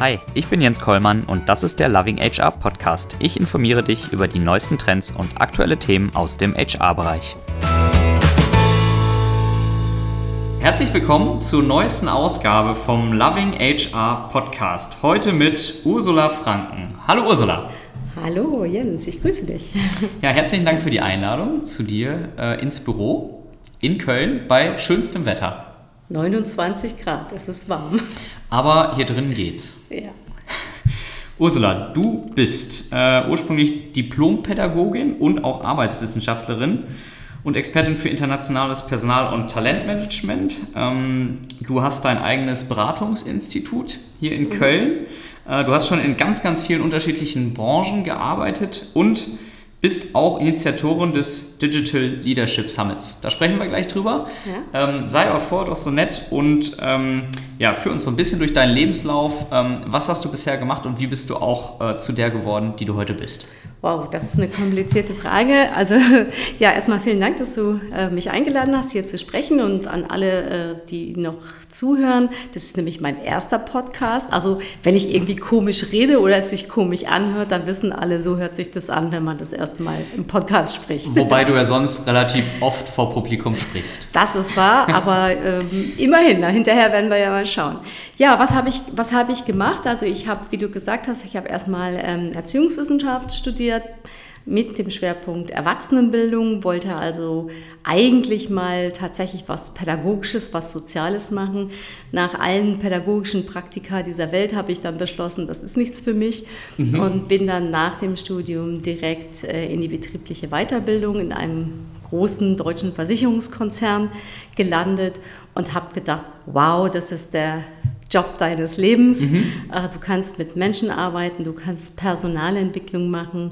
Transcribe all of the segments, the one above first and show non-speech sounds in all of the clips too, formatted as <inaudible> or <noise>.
Hi, ich bin Jens Kollmann und das ist der Loving HR Podcast. Ich informiere dich über die neuesten Trends und aktuelle Themen aus dem HR-Bereich. Herzlich willkommen zur neuesten Ausgabe vom Loving HR Podcast. Heute mit Ursula Franken. Hallo Ursula. Hallo Jens, ich grüße dich. <laughs> Ja, herzlichen Dank für die Einladung zu dir äh, ins Büro in Köln bei schönstem Wetter. 29 Grad, es ist warm. Aber hier drin geht's. Ja. <laughs> Ursula, du bist äh, ursprünglich Diplompädagogin und auch Arbeitswissenschaftlerin und Expertin für internationales Personal- und Talentmanagement. Ähm, du hast dein eigenes Beratungsinstitut hier in mhm. Köln. Äh, du hast schon in ganz, ganz vielen unterschiedlichen Branchen gearbeitet und bist auch Initiatorin des Digital Leadership Summits. Da sprechen wir gleich drüber. Ja. Ähm, sei auch vor, doch so nett und ähm, ja, führ uns so ein bisschen durch deinen Lebenslauf. Ähm, was hast du bisher gemacht und wie bist du auch äh, zu der geworden, die du heute bist? Wow, das ist eine komplizierte Frage. Also ja, erstmal vielen Dank, dass du äh, mich eingeladen hast, hier zu sprechen und an alle, äh, die noch zuhören. Das ist nämlich mein erster Podcast. Also wenn ich irgendwie komisch rede oder es sich komisch anhört, dann wissen alle, so hört sich das an, wenn man das erste Mal im Podcast spricht. Wobei du ja sonst relativ oft vor Publikum sprichst. Das ist wahr, aber ähm, immerhin, na, hinterher werden wir ja mal schauen. Ja, was habe ich, hab ich gemacht? Also ich habe, wie du gesagt hast, ich habe erstmal ähm, Erziehungswissenschaft studiert mit dem Schwerpunkt Erwachsenenbildung, wollte also eigentlich mal tatsächlich was Pädagogisches, was Soziales machen. Nach allen pädagogischen Praktika dieser Welt habe ich dann beschlossen, das ist nichts für mich mhm. und bin dann nach dem Studium direkt äh, in die betriebliche Weiterbildung in einem großen deutschen Versicherungskonzern gelandet und habe gedacht, wow, das ist der Job deines Lebens. Mhm. Äh, du kannst mit Menschen arbeiten, du kannst Personalentwicklung machen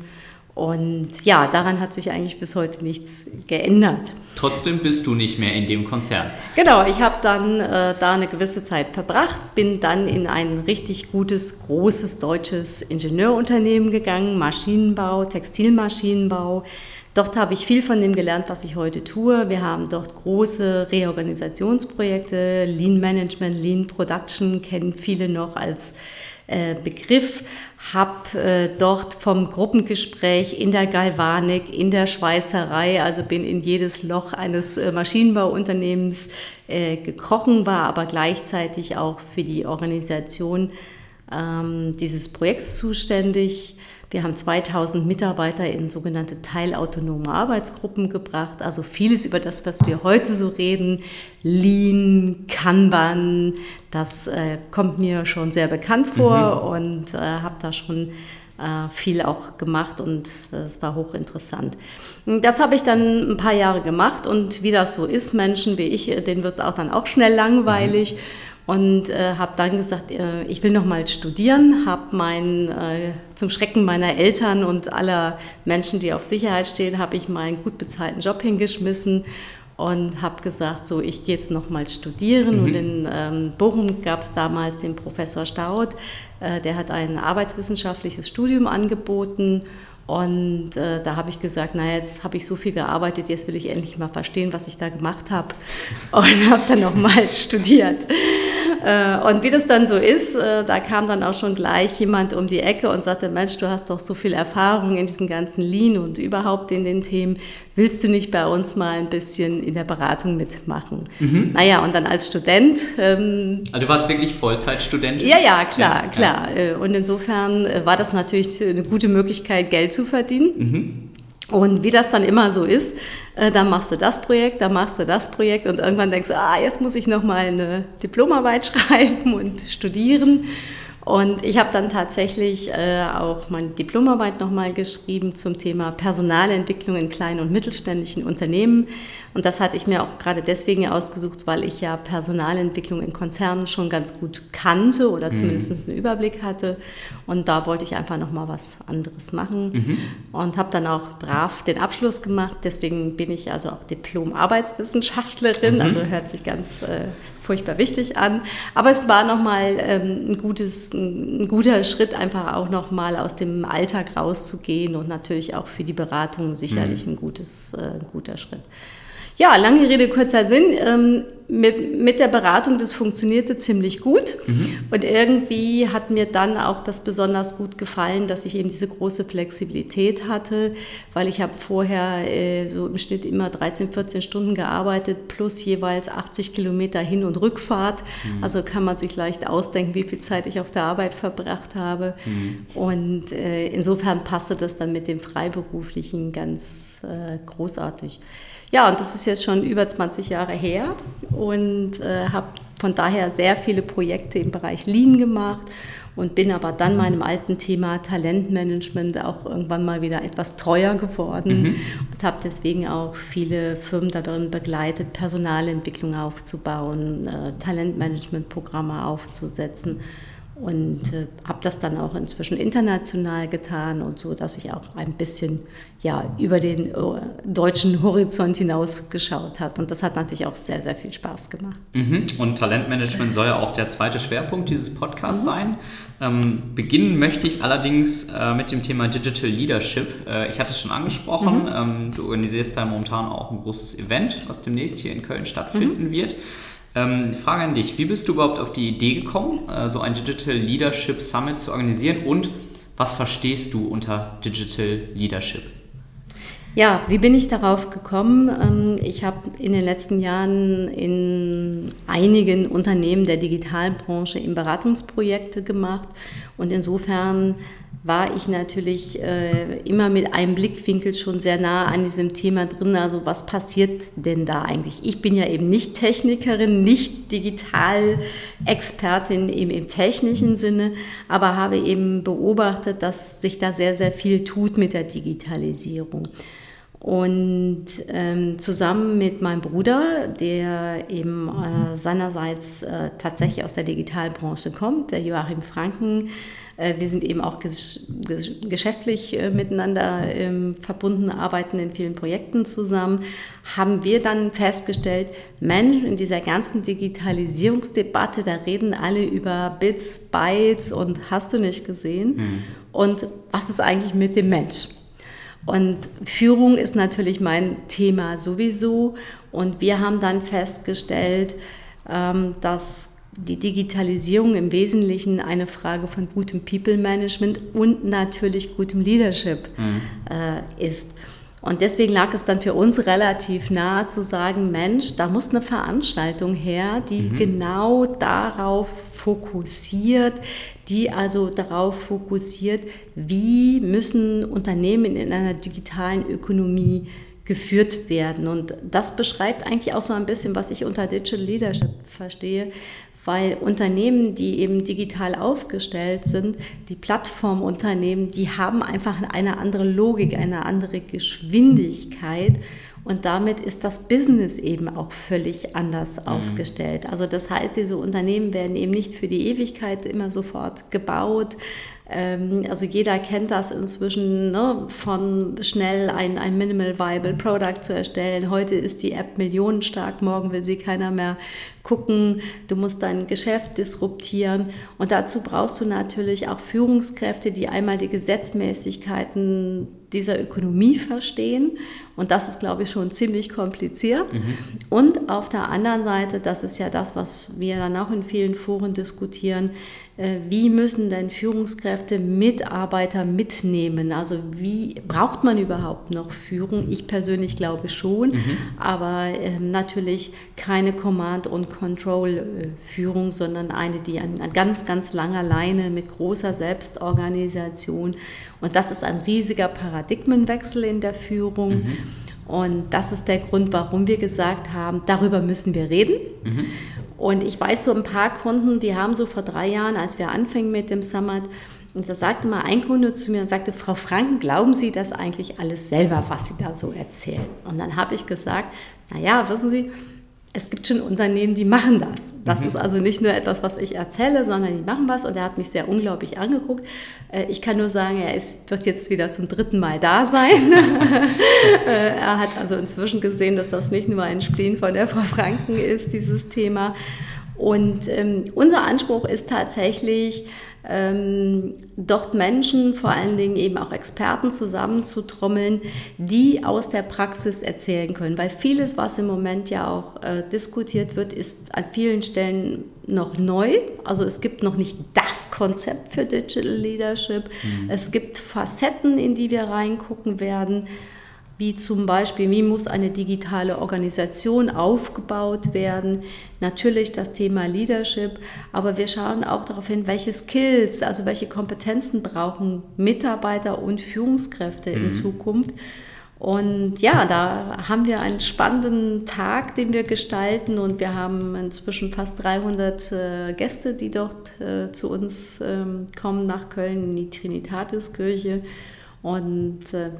und ja, daran hat sich eigentlich bis heute nichts geändert. Trotzdem bist du nicht mehr in dem Konzern. Genau, ich habe dann äh, da eine gewisse Zeit verbracht, bin dann in ein richtig gutes, großes deutsches Ingenieurunternehmen gegangen, Maschinenbau, Textilmaschinenbau. Dort habe ich viel von dem gelernt, was ich heute tue. Wir haben dort große Reorganisationsprojekte, Lean Management, Lean Production kennen viele noch als äh, Begriff, habe äh, dort vom Gruppengespräch in der Galvanik, in der Schweißerei, also bin in jedes Loch eines äh, Maschinenbauunternehmens gekrochen, war aber gleichzeitig auch für die Organisation ähm, dieses Projekts zuständig wir haben 2000 Mitarbeiter in sogenannte teilautonome Arbeitsgruppen gebracht. Also vieles über das, was wir heute so reden, Lean, Kanban, das äh, kommt mir schon sehr bekannt vor mhm. und äh, habe da schon äh, viel auch gemacht und es war hochinteressant. Das habe ich dann ein paar Jahre gemacht und wie das so ist, Menschen wie ich, denen wird es auch dann auch schnell langweilig. Mhm und äh, habe dann gesagt, äh, ich will noch mal studieren, habe mein äh, zum Schrecken meiner Eltern und aller Menschen, die auf Sicherheit stehen, habe ich meinen gut bezahlten Job hingeschmissen und habe gesagt, so ich gehe jetzt noch mal studieren. Mhm. Und in ähm, Bochum gab es damals den Professor Staud, äh, der hat ein arbeitswissenschaftliches Studium angeboten und äh, da habe ich gesagt, naja, jetzt habe ich so viel gearbeitet, jetzt will ich endlich mal verstehen, was ich da gemacht habe. <laughs> Und habe dann nochmal <laughs> studiert. Äh, und wie das dann so ist, äh, da kam dann auch schon gleich jemand um die Ecke und sagte, Mensch, du hast doch so viel Erfahrung in diesen ganzen Lean und überhaupt in den Themen. Willst du nicht bei uns mal ein bisschen in der Beratung mitmachen? Mhm. Naja, und dann als Student. Ähm, also du warst wirklich Vollzeitstudent? Ja, ja, klar, ja, klar. Ja. Äh, und insofern war das natürlich eine gute Möglichkeit, Geld zu verdienen. Mhm. Und wie das dann immer so ist, äh, dann machst du das Projekt, dann machst du das Projekt und irgendwann denkst du, ah, jetzt muss ich noch mal eine Diplomarbeit <laughs> schreiben und studieren. Und ich habe dann tatsächlich äh, auch meine Diplomarbeit nochmal geschrieben zum Thema Personalentwicklung in kleinen und mittelständischen Unternehmen. Und das hatte ich mir auch gerade deswegen ausgesucht, weil ich ja Personalentwicklung in Konzernen schon ganz gut kannte oder mhm. zumindest einen Überblick hatte. Und da wollte ich einfach nochmal was anderes machen mhm. und habe dann auch brav den Abschluss gemacht. Deswegen bin ich also auch Diplom-Arbeitswissenschaftlerin. Mhm. Also hört sich ganz äh, furchtbar wichtig an. Aber es war nochmal ähm, ein, gutes, ein guter Schritt, einfach auch nochmal aus dem Alltag rauszugehen und natürlich auch für die Beratung sicherlich mhm. ein, gutes, äh, ein guter Schritt. Ja, lange Rede, kurzer Sinn. Ähm, mit, mit der Beratung, das funktionierte ziemlich gut. Mhm. Und irgendwie hat mir dann auch das besonders gut gefallen, dass ich eben diese große Flexibilität hatte, weil ich habe vorher äh, so im Schnitt immer 13, 14 Stunden gearbeitet, plus jeweils 80 Kilometer Hin- und Rückfahrt. Mhm. Also kann man sich leicht ausdenken, wie viel Zeit ich auf der Arbeit verbracht habe. Mhm. Und äh, insofern passte das dann mit dem Freiberuflichen ganz äh, großartig. Ja, und das ist jetzt schon über 20 Jahre her und äh, habe von daher sehr viele Projekte im Bereich Lean gemacht und bin aber dann meinem alten Thema Talentmanagement auch irgendwann mal wieder etwas treuer geworden mhm. und habe deswegen auch viele Firmen darin begleitet, Personalentwicklung aufzubauen, äh, Talentmanagementprogramme aufzusetzen und äh, habe das dann auch inzwischen international getan und so, dass ich auch ein bisschen ja, über den äh, deutschen Horizont hinaus geschaut habe. Und das hat natürlich auch sehr, sehr viel Spaß gemacht. Mhm. Und Talentmanagement soll ja auch der zweite Schwerpunkt dieses Podcasts mhm. sein. Ähm, beginnen möchte ich allerdings äh, mit dem Thema Digital Leadership. Äh, ich hatte es schon angesprochen, mhm. ähm, du organisierst da momentan auch ein großes Event, was demnächst hier in Köln stattfinden mhm. wird. Ähm, Frage an dich, wie bist du überhaupt auf die Idee gekommen, äh, so ein Digital Leadership Summit zu organisieren und was verstehst du unter Digital Leadership? Ja, wie bin ich darauf gekommen? Ähm, ich habe in den letzten Jahren in einigen Unternehmen der Digitalbranche in Beratungsprojekte gemacht und insofern war ich natürlich äh, immer mit einem Blickwinkel schon sehr nah an diesem Thema drin. Also was passiert denn da eigentlich? Ich bin ja eben nicht Technikerin, nicht Digitalexpertin im, im technischen Sinne, aber habe eben beobachtet, dass sich da sehr, sehr viel tut mit der Digitalisierung. Und ähm, zusammen mit meinem Bruder, der eben äh, seinerseits äh, tatsächlich aus der Digitalbranche kommt, der Joachim Franken, wir sind eben auch geschäftlich äh, miteinander ähm, verbunden, arbeiten in vielen Projekten zusammen, haben wir dann festgestellt, Mensch, in dieser ganzen Digitalisierungsdebatte, da reden alle über Bits, Bytes und hast du nicht gesehen. Mhm. Und was ist eigentlich mit dem Mensch? Und Führung ist natürlich mein Thema sowieso. Und wir haben dann festgestellt, ähm, dass die Digitalisierung im Wesentlichen eine Frage von gutem People-Management und natürlich gutem Leadership mhm. äh, ist. Und deswegen lag es dann für uns relativ nahe zu sagen, Mensch, da muss eine Veranstaltung her, die mhm. genau darauf fokussiert, die also darauf fokussiert, wie müssen Unternehmen in einer digitalen Ökonomie geführt werden. Und das beschreibt eigentlich auch so ein bisschen, was ich unter Digital Leadership verstehe weil Unternehmen, die eben digital aufgestellt sind, die Plattformunternehmen, die haben einfach eine andere Logik, eine andere Geschwindigkeit und damit ist das Business eben auch völlig anders mhm. aufgestellt. Also das heißt, diese Unternehmen werden eben nicht für die Ewigkeit immer sofort gebaut, also jeder kennt das inzwischen, ne, von schnell ein, ein Minimal Viable Product zu erstellen. Heute ist die App millionenstark, morgen will sie keiner mehr gucken. Du musst dein Geschäft disruptieren. Und dazu brauchst du natürlich auch Führungskräfte, die einmal die Gesetzmäßigkeiten dieser Ökonomie verstehen. Und das ist, glaube ich, schon ziemlich kompliziert. Mhm. Und auf der anderen Seite, das ist ja das, was wir dann auch in vielen Foren diskutieren, wie müssen denn Führungskräfte Mitarbeiter mitnehmen? Also wie braucht man überhaupt noch Führung? Ich persönlich glaube schon, mhm. aber äh, natürlich keine Command- und Control-Führung, sondern eine, die an, an, ganz, ganz langer Leine mit großer Selbstorganisation. Und das ist ein riesiger Paradigmenwechsel in der Führung. Mhm. Und das ist der Grund, warum wir gesagt haben, darüber müssen wir reden. Mhm. Und ich weiß so ein paar Kunden, die haben so vor drei Jahren, als wir anfingen mit dem Summit, und da sagte mal ein Kunde zu mir und sagte, Frau Franken, glauben Sie das eigentlich alles selber, was Sie da so erzählen? Und dann habe ich gesagt, naja, wissen Sie, es gibt schon Unternehmen, die machen das. Das mhm. ist also nicht nur etwas, was ich erzähle, sondern die machen was. Und er hat mich sehr unglaublich angeguckt. Äh, ich kann nur sagen, er ist, wird jetzt wieder zum dritten Mal da sein. <laughs> Äh, er hat also inzwischen gesehen, dass das nicht nur ein Spleen von der Frau Franken ist, dieses Thema. Und ähm, unser Anspruch ist tatsächlich, ähm, dort Menschen, vor allen Dingen eben auch Experten zusammenzutrommeln, die aus der Praxis erzählen können. Weil vieles, was im Moment ja auch äh, diskutiert wird, ist an vielen Stellen noch neu. Also es gibt noch nicht das Konzept für Digital Leadership. Mhm. Es gibt Facetten, in die wir reingucken werden wie zum Beispiel, wie muss eine digitale Organisation aufgebaut werden. Natürlich das Thema Leadership, aber wir schauen auch darauf hin, welche Skills, also welche Kompetenzen brauchen Mitarbeiter und Führungskräfte mhm. in Zukunft. Und ja, da haben wir einen spannenden Tag, den wir gestalten und wir haben inzwischen fast 300 äh, Gäste, die dort äh, zu uns ähm, kommen nach Köln in die Trinitatiskirche. Und äh,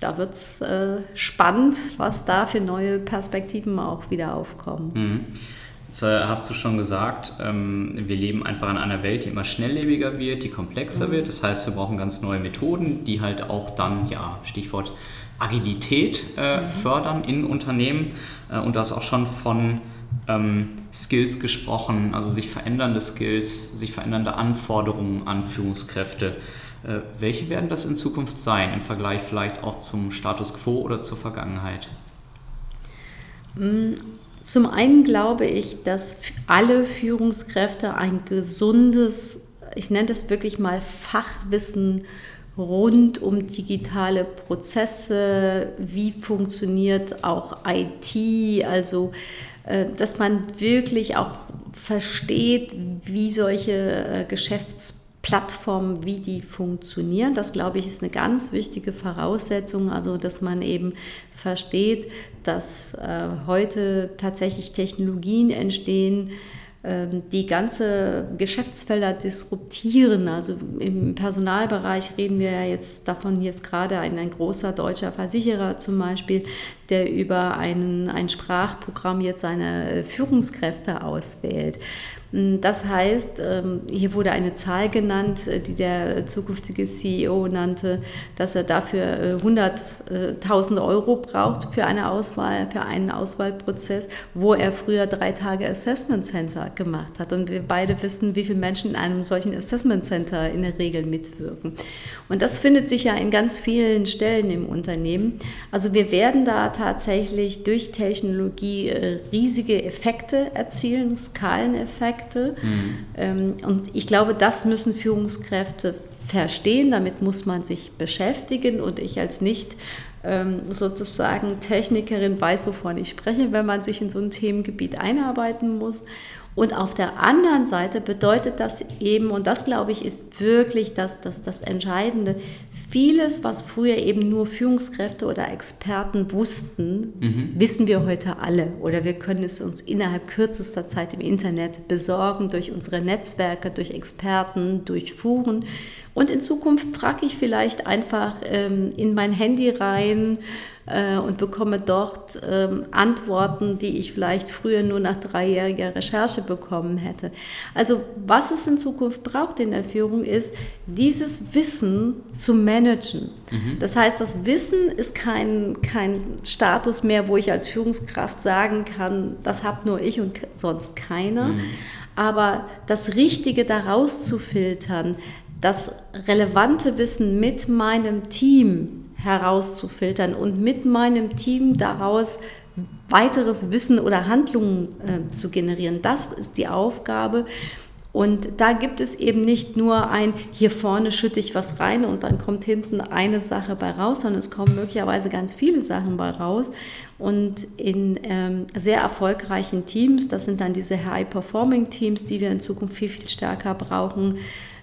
da wird es äh, spannend, was da für neue Perspektiven auch wieder aufkommen. Mhm. Jetzt äh, hast du schon gesagt, ähm, wir leben einfach in einer Welt, die immer schnelllebiger wird, die komplexer mhm. wird. Das heißt, wir brauchen ganz neue Methoden, die halt auch dann, ja, Stichwort Agilität äh, mhm. fördern in Unternehmen. Äh, und du hast auch schon von ähm, Skills gesprochen, also sich verändernde Skills, sich verändernde Anforderungen an Führungskräfte. Äh, welche werden das in Zukunft sein im Vergleich vielleicht auch zum Status quo oder zur Vergangenheit? Mm, zum einen glaube ich, dass alle Führungskräfte ein gesundes, ich nenne das wirklich mal Fachwissen rund um digitale Prozesse, wie funktioniert auch IT, also äh, dass man wirklich auch versteht, wie solche äh, Geschäfts Plattformen, wie die funktionieren. Das, glaube ich, ist eine ganz wichtige Voraussetzung, also dass man eben versteht, dass äh, heute tatsächlich Technologien entstehen, ähm, die ganze Geschäftsfelder disruptieren. Also im Personalbereich reden wir ja jetzt davon, jetzt gerade ein, ein großer deutscher Versicherer zum Beispiel, der über einen, ein Sprachprogramm jetzt seine Führungskräfte auswählt. Hm, das heißt, ähm, hier wurde eine Zahl genannt, äh, die der zukünftige CEO nannte, dass er dafür 100.000 äh, Euro braucht für eine Auswahl, für einen Auswahlprozess, wo er früher drei Tage Assessment Center gemacht hat. Und wir beide wissen, wie viele Menschen in einem solchen Assessment Center in der Regel mitwirken. Und das findet sich ja in ganz vielen Stellen im Unternehmen. Also wir werden da tatsächlich durch Technologie äh, riesige Effekte erzielen, Skaleneffekte. Mhm. Und ich glaube, das müssen Führungskräfte verstehen, damit muss man sich beschäftigen und ich als nicht ähm, sozusagen Technikerin weiß, wovon ich spreche, wenn man sich in so ein Themengebiet einarbeiten muss. Und auf der anderen Seite bedeutet das eben, und das glaube ich ist wirklich das, das, das Entscheidende, vieles, was früher eben nur Führungskräfte oder Experten wussten, mhm. wissen wir heute alle. Oder wir können es uns innerhalb kürzester Zeit im Internet besorgen, durch unsere Netzwerke, durch Experten, durch Foren. Und in Zukunft frage ich vielleicht einfach ähm, in mein Handy rein, äh, und bekomme dort ähm, Antworten, die ich vielleicht früher nur nach dreijähriger Recherche bekommen hätte. Also was es in Zukunft braucht in der Führung ist, dieses Wissen zu managen. Mhm. Das heißt, das Wissen ist kein, kein Status mehr, wo ich als Führungskraft sagen kann, das habe nur ich und sonst keiner. Mhm. Aber das Richtige daraus zu filtern, das relevante Wissen mit meinem Team herauszufiltern und mit meinem Team daraus weiteres Wissen oder Handlungen äh, zu generieren. Das ist die Aufgabe. Und da gibt es eben nicht nur ein, hier vorne schütte ich was rein und dann kommt hinten eine Sache bei raus, sondern es kommen möglicherweise ganz viele Sachen bei raus. Und in ähm, sehr erfolgreichen Teams, das sind dann diese High-Performing-Teams, die wir in Zukunft viel, viel stärker brauchen,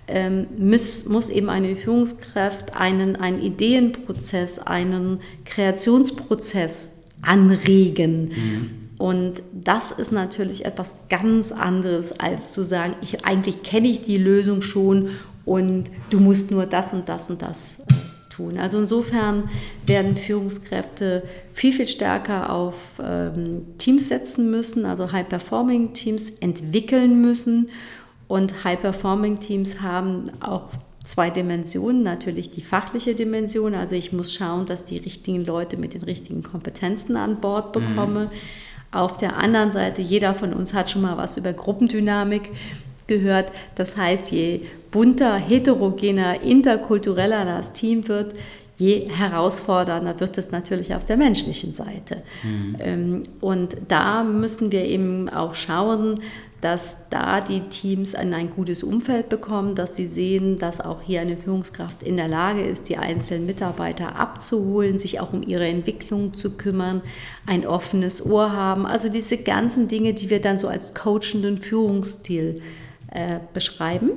ähm, muss, muss eben eine Führungskraft einen, einen Ideenprozess, einen Kreationsprozess anregen. Mhm. Und das ist natürlich etwas ganz anderes, als zu sagen, ich, eigentlich kenne ich die Lösung schon und du musst nur das und das und das äh, tun. Also insofern werden Führungskräfte viel, viel stärker auf ähm, Teams setzen müssen, also High-Performing-Teams entwickeln müssen und High-Performing-Teams haben auch zwei Dimensionen. Natürlich die fachliche Dimension, also ich muss schauen, dass die richtigen Leute mit den richtigen Kompetenzen an Bord mhm. bekomme. Mhm. Auf der anderen Seite, jeder von uns hat schon mal was über Gruppendynamik gehört. Das heißt, je bunter, heterogener, interkultureller das Team wird, je herausfordernder wird es natürlich auf der menschlichen Seite. Mhm. Und da müssen wir eben auch schauen, dass da die Teams ein, ein gutes Umfeld bekommen, dass sie sehen, dass auch hier eine Führungskraft in der Lage ist, die einzelnen Mitarbeiter abzuholen, sich auch um ihre Entwicklung zu kümmern, ein offenes Ohr haben. Also diese ganzen Dinge, die wir dann so als coachenden Führungsstil äh, beschreiben.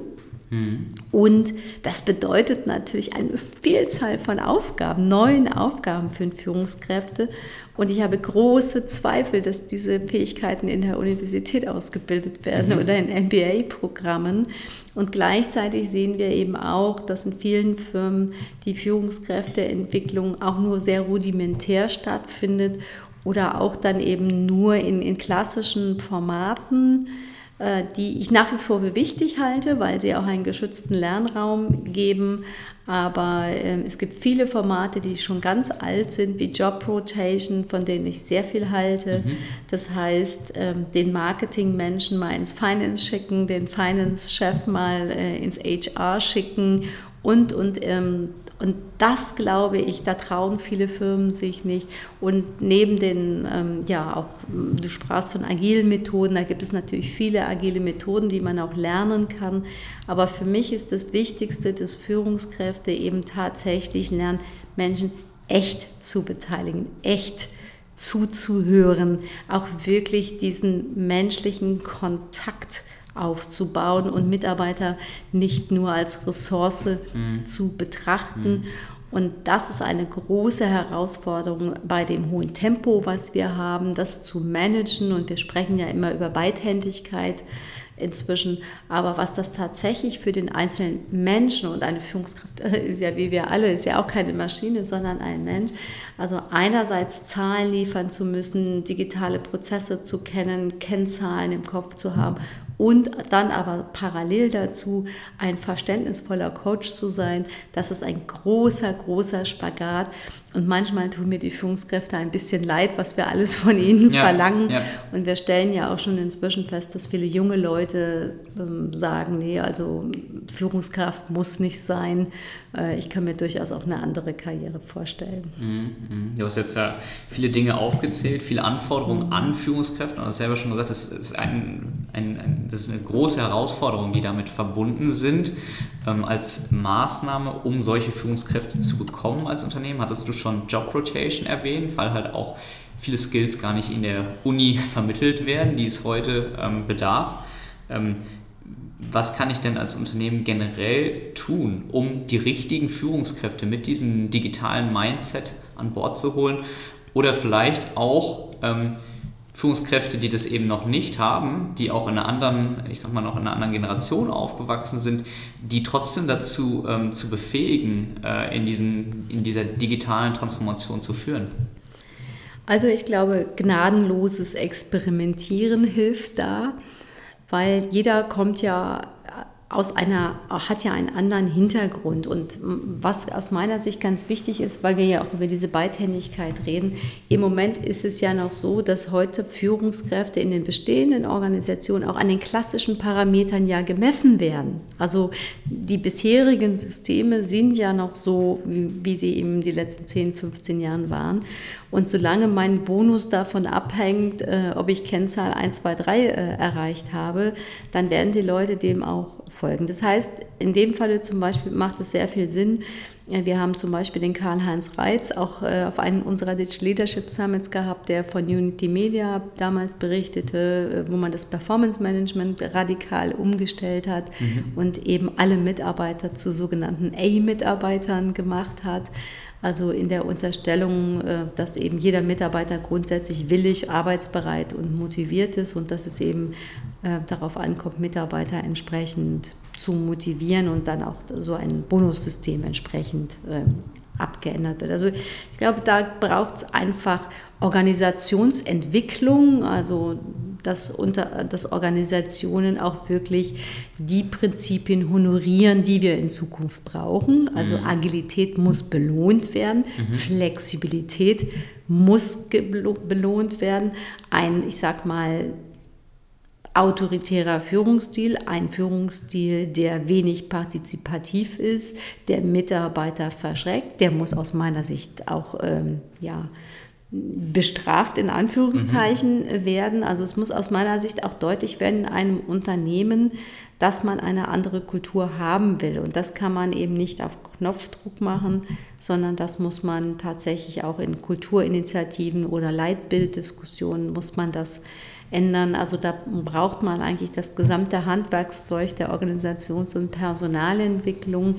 Und das bedeutet natürlich eine Vielzahl von Aufgaben, neuen Aufgaben für Führungskräfte. Und ich habe große Zweifel, dass diese Fähigkeiten in der Universität ausgebildet werden mhm. oder in MBA-Programmen. Und gleichzeitig sehen wir eben auch, dass in vielen Firmen die Führungskräfteentwicklung auch nur sehr rudimentär stattfindet oder auch dann eben nur in, in klassischen Formaten die ich nach wie vor für wichtig halte, weil sie auch einen geschützten Lernraum geben. Aber äh, es gibt viele Formate, die schon ganz alt sind, wie Job Rotation, von denen ich sehr viel halte. Mhm. Das heißt, äh, den Marketingmenschen mal ins Finance schicken, den Finance-Chef mal äh, ins HR schicken und, und ähm, und das glaube ich, da trauen viele Firmen sich nicht. Und neben den, ähm, ja, auch, du sprachst von agilen Methoden, da gibt es natürlich viele agile Methoden, die man auch lernen kann. Aber für mich ist das Wichtigste, dass Führungskräfte eben tatsächlich lernen, Menschen echt zu beteiligen, echt zuzuhören, auch wirklich diesen menschlichen Kontakt aufzubauen und Mitarbeiter nicht nur als Ressource mhm. zu betrachten. Mhm. Und das ist eine große Herausforderung bei dem hohen Tempo, was wir haben, das zu managen. Und wir sprechen ja immer über Beidhändigkeit inzwischen. Aber was das tatsächlich für den einzelnen Menschen und eine Führungskraft <laughs> ist ja wie wir alle, ist ja auch keine Maschine, sondern ein Mensch. Also einerseits Zahlen liefern zu müssen, digitale Prozesse zu kennen, Kennzahlen im Kopf zu haben und dann aber parallel dazu ein verständnisvoller Coach zu sein, das ist ein großer, großer Spagat. Und manchmal tun mir die Führungskräfte ein bisschen leid, was wir alles von ihnen ja, verlangen. Ja. Und wir stellen ja auch schon inzwischen fest, dass viele junge Leute ähm, sagen, nee, also Führungskraft muss nicht sein. Äh, ich kann mir durchaus auch eine andere Karriere vorstellen. Mhm, mhm. Du hast jetzt ja viele Dinge aufgezählt, viele Anforderungen mhm. an Führungskräfte. Du hast selber schon gesagt, das ist, ein, ein, ein, das ist eine große Herausforderung, die damit verbunden sind. Ähm, als Maßnahme, um solche Führungskräfte zu bekommen als Unternehmen, hattest du schon Job Rotation erwähnt, weil halt auch viele Skills gar nicht in der Uni <laughs> vermittelt werden, die es heute ähm, bedarf. Ähm, was kann ich denn als Unternehmen generell tun, um die richtigen Führungskräfte mit diesem digitalen Mindset an Bord zu holen? Oder vielleicht auch ähm, Führungskräfte, die das eben noch nicht haben, die auch in einer anderen, ich sag mal noch in einer anderen Generation aufgewachsen sind, die trotzdem dazu ähm, zu befähigen, äh, in, diesen, in dieser digitalen Transformation zu führen? Also ich glaube, gnadenloses Experimentieren hilft da weil jeder kommt ja aus einer, hat ja einen anderen Hintergrund. Und was aus meiner Sicht ganz wichtig ist, weil wir ja auch über diese Beidhändigkeit reden, im Moment ist es ja noch so, dass heute Führungskräfte in den bestehenden Organisationen auch an den klassischen Parametern ja gemessen werden. Also die bisherigen Systeme sind ja noch so, wie sie eben die letzten 10, 15 Jahren waren. Und solange mein Bonus davon abhängt, äh, ob ich Kennzahl 1, 2, 3 äh, erreicht habe, dann werden die Leute dem auch folgen. Das heißt, in dem Falle zum Beispiel macht es sehr viel Sinn. Wir haben zum Beispiel den Karl-Heinz Reitz auch äh, auf einem unserer Digital Leadership Summits gehabt, der von Unity Media damals berichtete, äh, wo man das Performance Management radikal umgestellt hat mhm. und eben alle Mitarbeiter zu sogenannten A-Mitarbeitern gemacht hat. Also in der Unterstellung, äh, dass eben jeder Mitarbeiter grundsätzlich willig, arbeitsbereit und motiviert ist und dass es eben äh, darauf ankommt, Mitarbeiter entsprechend zu motivieren und dann auch so ein Bonussystem entsprechend ähm, abgeändert wird. Also ich glaube, da braucht es einfach Organisationsentwicklung, also dass, unter, dass Organisationen auch wirklich die Prinzipien honorieren, die wir in Zukunft brauchen. Also mhm. Agilität muss belohnt werden, mhm. Flexibilität muss belohnt werden. Ein, ich sag mal, autoritärer Führungsstil, ein Führungsstil, der wenig partizipativ ist, der Mitarbeiter verschreckt, der muss aus meiner Sicht auch ähm, ja, bestraft in Anführungszeichen mhm. werden. Also es muss aus meiner Sicht auch deutlich werden in einem Unternehmen, dass man eine andere Kultur haben will. Und das kann man eben nicht auf Knopfdruck machen, sondern das muss man tatsächlich auch in Kulturinitiativen oder Leitbilddiskussionen muss man das ändern. Also da braucht man eigentlich das gesamte Handwerkszeug der Organisations- und Personalentwicklung.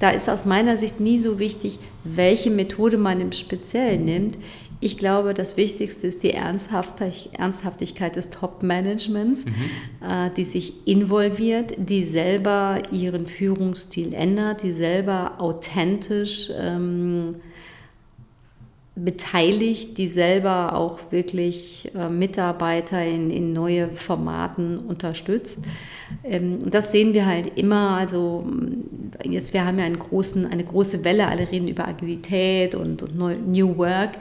Da ist aus meiner Sicht nie so wichtig, welche Methode man im Speziellen nimmt. Ich glaube, das Wichtigste ist die Ernsthaftigkeit des Top-Managements, mhm. Äh, die sich involviert, die selber ihren Führungsstil ändert, die selber authentisch ähm, beteiligt, die selber auch wirklich äh, Mitarbeiter in, in neue Formaten unterstützt. Ähm, das sehen wir halt immer. Also jetzt, wir haben ja großen, eine große Welle, alle reden über Agilität und, und New Work.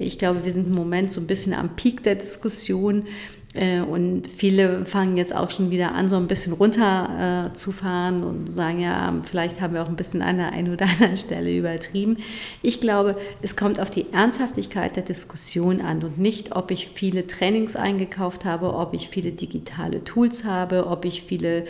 Ich glaube, wir sind im Moment so ein bisschen am Peak der Diskussion. Äh, und viele fangen jetzt auch schon wieder an, so ein bisschen runter äh, zu fahren und sagen, ja, vielleicht haben wir auch ein bisschen an der einen oder <laughs> anderen Stelle übertrieben. Ich glaube, es kommt auf die Ernsthaftigkeit der Diskussion an und nicht, ob ich viele Trainings eingekauft habe, ob ich viele digitale Tools habe, ob ich viele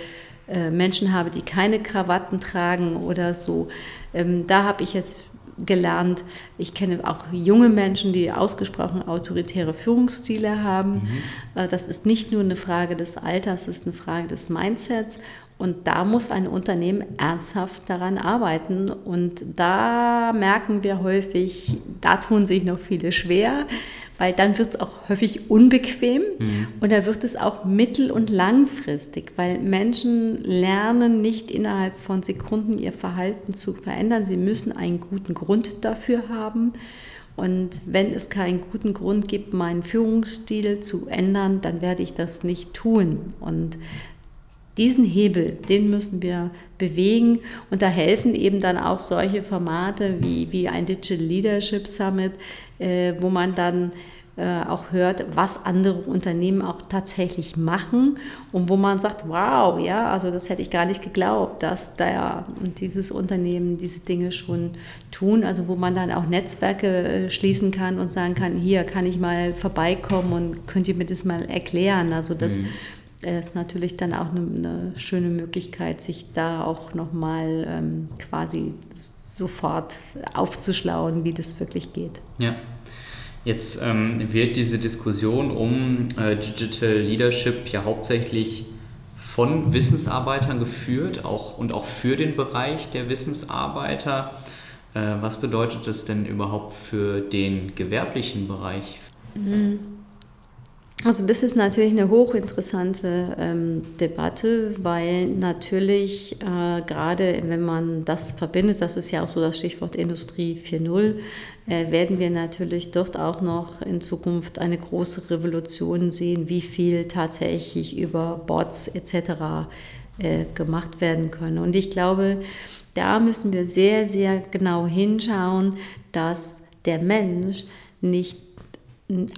äh, Menschen habe, die keine Krawatten tragen oder so. Ähm, da habe ich jetzt gelernt. Ich kenne auch junge Menschen, die ausgesprochen autoritäre Führungsstile haben. Mhm. Äh, das ist nicht nur eine Frage des Alters, es ist eine Frage des Mindsets. Und da muss ein Unternehmen ernsthaft daran arbeiten. Und da merken wir häufig, da tun sich noch viele schwer weil dann wird es auch häufig unbequem mhm. und da wird es auch mittel- und langfristig, weil Menschen lernen nicht innerhalb von Sekunden ihr Verhalten zu verändern. Sie müssen einen guten Grund dafür haben. Und wenn es keinen guten Grund gibt, meinen Führungsstil zu ändern, dann werde ich das nicht tun. Und diesen Hebel, den müssen wir bewegen. Und da helfen eben dann auch solche Formate wie, wie ein Digital Leadership Summit, äh, wo man dann äh, auch hört, was andere Unternehmen auch tatsächlich machen und wo man sagt, wow, ja, also das hätte ich gar nicht geglaubt, dass da dieses Unternehmen diese Dinge schon tun, also wo man dann auch Netzwerke äh, schließen kann und sagen kann, hier kann ich mal vorbeikommen und könnt ihr mir das mal erklären, also das mhm ist natürlich dann auch eine, eine, schöne Möglichkeit, sich da auch nochmal ähm, quasi sofort aufzuschlauen, wie das wirklich geht. Ja. Jetzt ähm, wird diese Diskussion um äh, Digital Leadership ja hauptsächlich von Wissensarbeitern geführt auch, und auch für den Bereich der Wissensarbeiter. Äh, was bedeutet das denn überhaupt für den gewerblichen Bereich? Mhm. Also das ist natürlich eine hochinteressante ähm, Debatte, weil natürlich äh, gerade wenn man das verbindet, das ist ja auch so das Stichwort Industrie 4.0, äh, werden wir natürlich dort auch noch in Zukunft eine große Revolution sehen, wie viel tatsächlich über Bots etc. Äh, gemacht werden können. Und ich glaube, da müssen wir sehr, sehr genau hinschauen, dass der Mensch nicht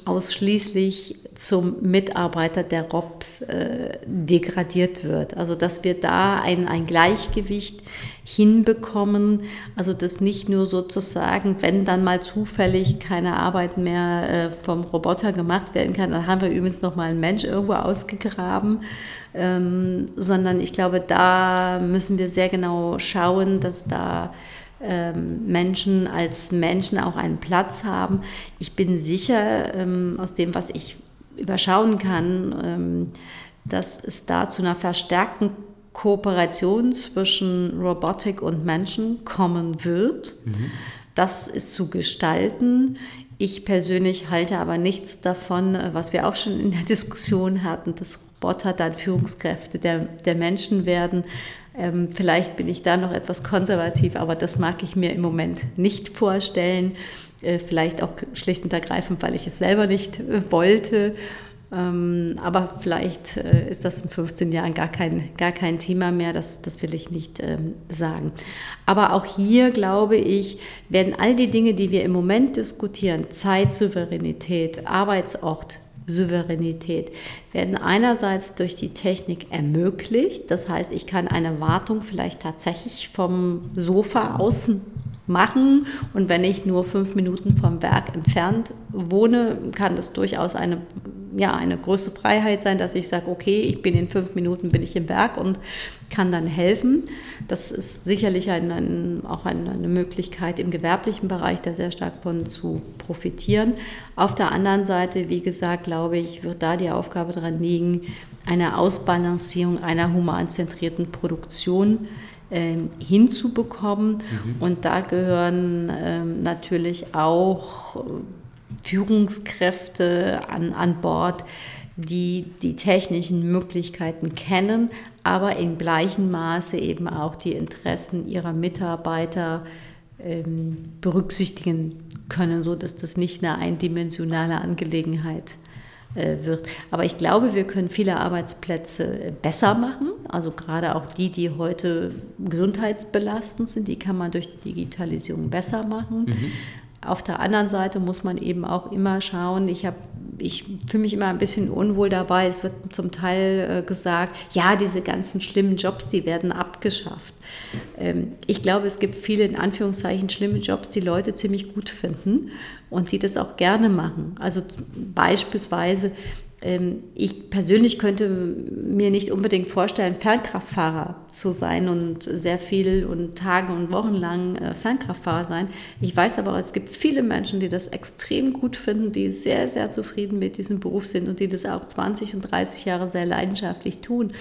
ausschließlich zum Mitarbeiter der ROPS äh, degradiert wird. Also dass wir da ein, ein Gleichgewicht hinbekommen, also dass nicht nur sozusagen, wenn dann mal zufällig keine Arbeit mehr äh, vom Roboter gemacht werden kann, dann haben wir übrigens noch mal einen Mensch irgendwo ausgegraben, ähm, sondern ich glaube, da müssen wir sehr genau schauen, dass da ähm, Menschen als Menschen auch einen Platz haben. Ich bin sicher, ähm, aus dem, was ich überschauen kann, ähm, dass es da zu einer verstärkten Kooperation zwischen Robotik und Menschen kommen wird. Mhm. Das ist zu gestalten. Ich persönlich halte aber nichts davon, was wir auch schon in der Diskussion hatten, dass Roboter dann Führungskräfte der, der Menschen werden, ähm, vielleicht bin ich da noch etwas konservativ, aber das mag ich mir im Moment nicht vorstellen. Äh, vielleicht auch schlicht und ergreifend, weil ich es selber nicht äh, wollte. Ähm, aber vielleicht äh, ist das in 15 Jahren gar kein, gar kein Thema mehr, das, das will ich nicht ähm, sagen. Aber auch hier, glaube ich, werden all die Dinge, die wir im Moment diskutieren, Zeitsouveränität, Arbeitsort, Souveränität werden einerseits durch die Technik ermöglicht. Das heißt, ich kann eine Wartung vielleicht tatsächlich vom Sofa aus machen. Und wenn ich nur fünf Minuten vom Werk entfernt wohne, kann das durchaus eine, ja, eine große Freiheit sein, dass ich sage, okay, ich bin in fünf Minuten bin ich im Werk und kann dann helfen. Das ist sicherlich ein, ein, auch eine, eine Möglichkeit im gewerblichen Bereich, da sehr stark von zu profitieren. Auf der anderen Seite, wie gesagt, glaube ich, wird da die Aufgabe daran liegen, eine Ausbalancierung einer humanzentrierten Produktion ähm, hinzubekommen. Mhm. Und da gehören ähm, natürlich auch äh, Führungskräfte an, an Bord, die die technischen Möglichkeiten kennen, aber in gleichem Maße eben auch die Interessen ihrer Mitarbeiter ähm, berücksichtigen können, sodass das nicht eine eindimensionale Angelegenheit ist wird. Aber ich glaube, wir können viele Arbeitsplätze besser machen. Also gerade auch die, die heute gesundheitsbelastend sind, die kann man durch die Digitalisierung besser machen. Mhm. Auf der anderen Seite muss man eben auch immer schauen, ich habe ich fühle mich immer ein bisschen unwohl dabei. Es wird zum Teil äh, gesagt, ja, diese ganzen schlimmen Jobs, die werden abgeschafft. Ähm, ich glaube, es gibt viele in Anführungszeichen schlimme Jobs, die Leute ziemlich gut finden und die das auch gerne machen. Also beispielsweise ich persönlich könnte mir nicht unbedingt vorstellen, Fernkraftfahrer zu sein und sehr viel und Tage und Wochen lang äh, Fernkraftfahrer sein. Ich weiß aber, es gibt viele Menschen, die das extrem gut finden, die sehr, sehr zufrieden mit diesem Beruf sind und die das auch 20 und 30 Jahre sehr leidenschaftlich tun.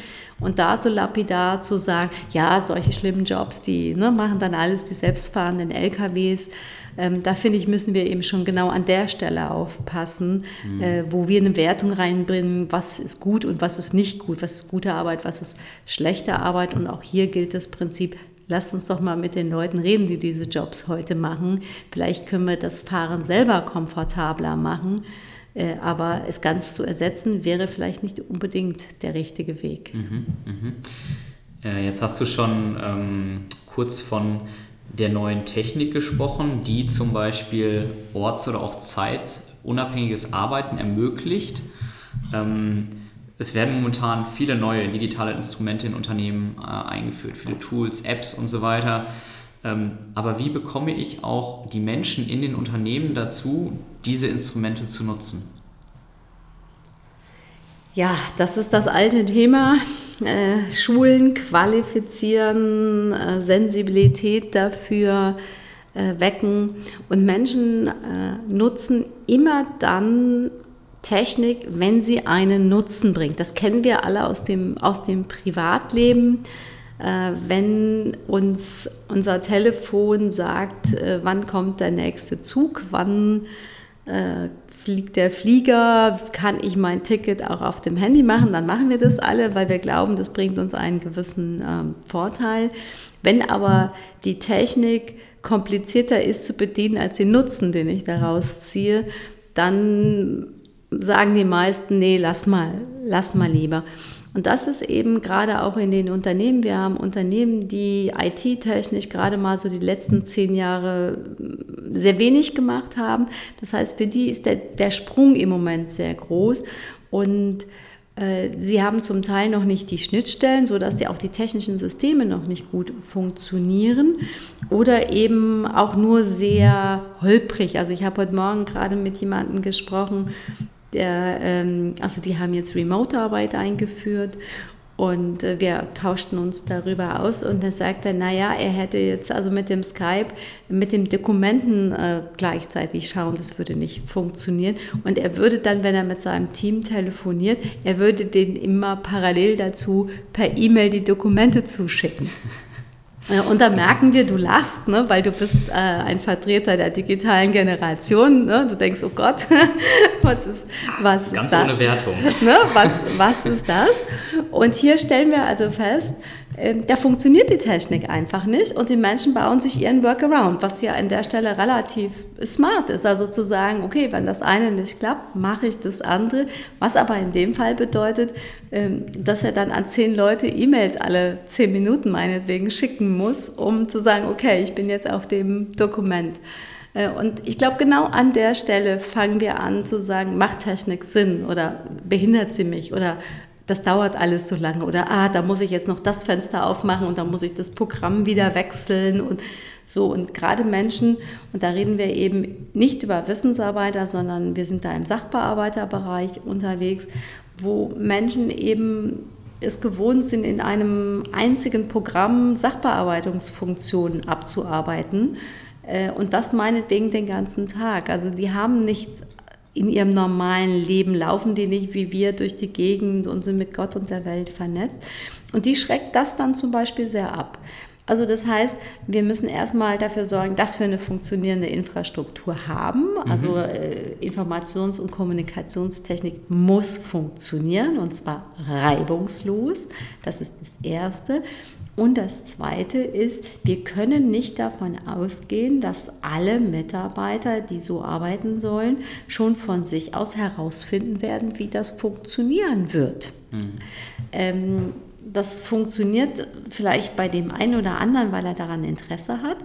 Und da so lapidar zu sagen, ja, solche schlimmen Jobs, die ne, machen dann alles die selbstfahrenden LKWs ähm, da finde ich, müssen wir eben schon genau an der Stelle aufpassen, mhm. äh, wo wir eine Wertung reinbringen, was ist gut und was ist nicht gut, was ist gute Arbeit, was ist schlechte Arbeit. Und auch hier gilt das Prinzip, lasst uns doch mal mit den Leuten reden, die diese Jobs heute machen. Vielleicht können wir das Fahren selber komfortabler machen. Äh, aber es ganz zu ersetzen, wäre vielleicht nicht unbedingt der richtige Weg. Mhm, mh. äh, jetzt hast du schon ähm, kurz von der neuen Technik gesprochen, die zum Beispiel orts- oder auch zeitunabhängiges Arbeiten ermöglicht. Ähm, es werden momentan viele neue digitale Instrumente in Unternehmen äh, eingeführt, viele Tools, Apps und so weiter. Ähm, aber wie bekomme ich auch die Menschen in den Unternehmen dazu, diese Instrumente zu nutzen? Ja, das ist das alte Thema. Äh, Schulen qualifizieren, äh, Sensibilität dafür äh, wecken und Menschen äh, nutzen immer dann Technik, wenn sie einen Nutzen bringt. Das kennen wir alle aus dem, aus dem Privatleben. Äh, wenn uns unser Telefon sagt, wann kommt der nächste Zug, wann fliegt der Flieger, kann ich mein Ticket auch auf dem Handy machen, dann machen wir das alle, weil wir glauben, das bringt uns einen gewissen ähm, Vorteil. Wenn aber die Technik komplizierter ist zu bedienen als den Nutzen, den ich daraus ziehe, dann sagen die meisten, nee, lass mal, lass mal lieber. Und das ist eben gerade auch in den Unternehmen. Wir haben Unternehmen, die IT-technisch gerade mal so die letzten zehn Jahre sehr wenig gemacht haben. Das heißt, für die ist der, der Sprung im Moment sehr groß. Und äh, Sie haben zum Teil noch nicht die Schnittstellen, sodass die auch die technischen Systeme noch nicht gut funktionieren oder eben auch nur sehr holprig. Also ich habe heute Morgen gerade mit jemandem gesprochen, der, ähm, also die haben jetzt Remote-Arbeit eingeführt und äh, wir tauschten uns darüber aus und er sagte, naja, er hätte jetzt also mit dem Skype, mit den Dokumenten äh, gleichzeitig schauen, das würde nicht funktionieren. Und er würde dann, wenn er mit seinem Team telefoniert, er würde denen immer parallel dazu per E-Mail die Dokumente zuschicken. Und da merken wir, du lachst, ne, weil du bist äh, ein Vertreter der digitalen Generation. Ne? Du denkst, oh Gott, <laughs> was ist, was Ganz ist ohne Wertung. <laughs> Ne? Was, was ist das? Und hier stellen wir also fest, ähm, da funktioniert die Technik einfach nicht und die Menschen bauen sich ihren Workaround, was ja an der Stelle relativ smart ist. Also zu sagen, okay, wenn das eine nicht klappt, mache ich das andere. Was aber in dem Fall bedeutet, ähm, dass er dann an zehn Leute E-Mails alle zehn Minuten meinetwegen schicken muss, um zu sagen, okay, ich bin jetzt auf dem Dokument. Äh, und ich glaube, genau an der Stelle fangen wir an zu sagen, macht Technik Sinn oder behindert sie mich oder das dauert alles so lange oder ah, da muss ich jetzt noch das Fenster aufmachen und dann muss ich das Programm wieder wechseln und so. Und gerade Menschen, und da reden wir eben nicht über Wissensarbeiter, sondern wir sind da im Sachbearbeiterbereich unterwegs, wo Menschen eben es gewohnt sind, in einem einzigen Programm Sachbearbeitungsfunktionen abzuarbeiten. Äh, und das meinetwegen den ganzen Tag. Also die haben nicht in ihrem normalen Leben, laufen die nicht wie wir durch die Gegend und sind mit Gott und der Welt vernetzt. Und die schreckt das dann zum Beispiel sehr ab. Also das heißt, wir müssen erstmal dafür sorgen, dass wir eine funktionierende Infrastruktur haben. Also mhm. äh, Informations- und Kommunikationstechnik muss funktionieren und zwar reibungslos. Das ist das Erste. Und das Zweite ist, wir können nicht davon ausgehen, dass alle Mitarbeiter, die so arbeiten sollen, schon von sich aus herausfinden werden, wie das funktionieren wird. Mhm. Ähm, das funktioniert vielleicht bei dem einen oder anderen, weil er daran Interesse hat,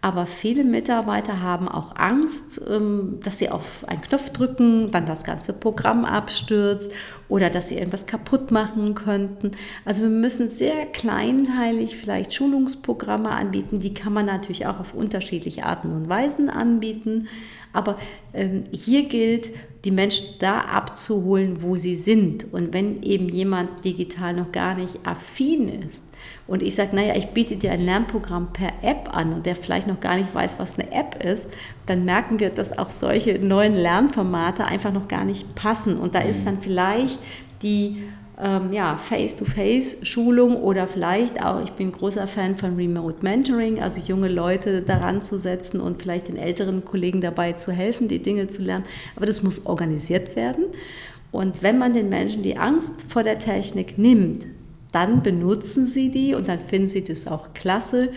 aber viele Mitarbeiter haben auch Angst, ähm, dass sie auf einen Knopf drücken, dann das ganze Programm abstürzt oder dass sie irgendwas kaputt machen könnten. Also wir müssen sehr kleinteilig vielleicht Schulungsprogramme anbieten. Die kann man natürlich auch auf unterschiedliche Arten und Weisen anbieten. Aber ähm, hier gilt, die Menschen da abzuholen, wo sie sind. Und wenn eben jemand digital noch gar nicht affin ist und ich sage, naja, ich biete dir ein Lernprogramm per App an und der vielleicht noch gar nicht weiß, was eine App ist, dann merken wir, dass auch solche neuen Lernformate einfach noch gar nicht passen. Und da ist mhm. dann vielleicht die ähm, ja, Face-to-Face-Schulung oder vielleicht auch, ich bin großer Fan von Remote Mentoring, also junge Leute daran zu setzen und vielleicht den älteren Kollegen dabei zu helfen, die Dinge zu lernen. Aber das muss organisiert werden. Und wenn man den Menschen die Angst vor der Technik nimmt, dann benutzen sie die und dann finden sie das auch klasse.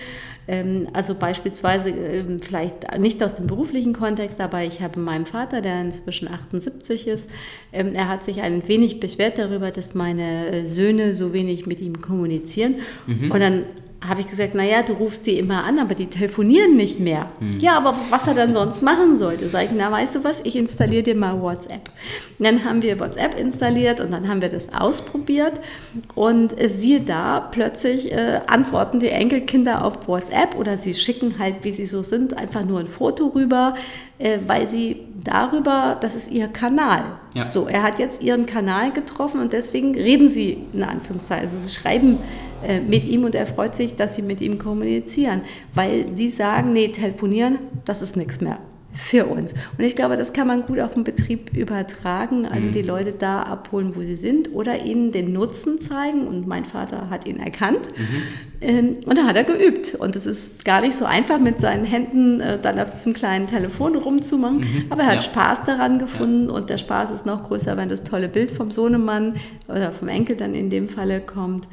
Ähm, also beispielsweise ähm, vielleicht nicht aus dem beruflichen Kontext, aber ich habe meinen Vater, der inzwischen 78 ist, ähm, er hat sich ein wenig beschwert darüber, dass meine äh, Söhne so wenig mit ihm kommunizieren. Mhm. Und dann habe ich gesagt, naja, du rufst die immer an, aber die telefonieren nicht mehr. Hm. Ja, aber was er dann sonst machen sollte, sage ich, na weißt du was, ich installiere dir mal WhatsApp. Und dann haben wir WhatsApp installiert und dann haben wir das ausprobiert und äh, siehe da, plötzlich äh, antworten die Enkelkinder auf WhatsApp oder sie schicken halt, wie sie so sind, einfach nur ein Foto rüber, äh, weil sie darüber, das ist ihr Kanal. Ja. So, er hat jetzt ihren Kanal getroffen und deswegen reden sie in Anführungszeichen. Also sie schreiben äh, mit ihm und er freut sich, dass sie mit ihm kommunizieren, weil die sagen, nee, telefonieren, das ist nichts mehr für uns. Und ich glaube, das kann man gut auf den Betrieb übertragen, also mhm. die Leute da abholen, wo sie sind oder ihnen den Nutzen zeigen. Und mein Vater hat ihn erkannt mhm. Ähm, und da hat er geübt. Und es ist gar nicht so einfach, mit seinen Händen äh, dann auf diesem kleinen Telefon rumzumachen. Mhm. Aber er hat ja. Spaß daran gefunden ja. und der Spaß ist noch größer, wenn das tolle Bild vom Sohnemann oder vom Enkel dann in dem Falle kommt.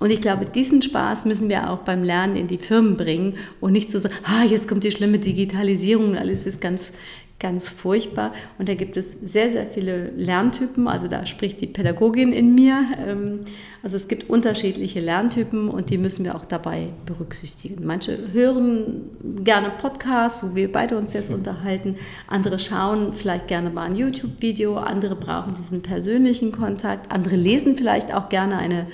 Und ich glaube, diesen Spaß müssen wir auch beim Lernen in die Firmen bringen und nicht so sagen, ah, jetzt kommt die schlimme Digitalisierung und alles ist ganz, ganz furchtbar. Und da gibt es sehr, sehr viele Lerntypen. Also da spricht die Pädagogin in mir. Ähm, also es gibt unterschiedliche Lerntypen und die müssen wir auch dabei berücksichtigen. Manche hören gerne Podcasts, wo wir beide uns jetzt unterhalten. Andere schauen vielleicht gerne mal ein YouTube-Video. Andere brauchen diesen persönlichen Kontakt. Andere lesen vielleicht auch gerne eine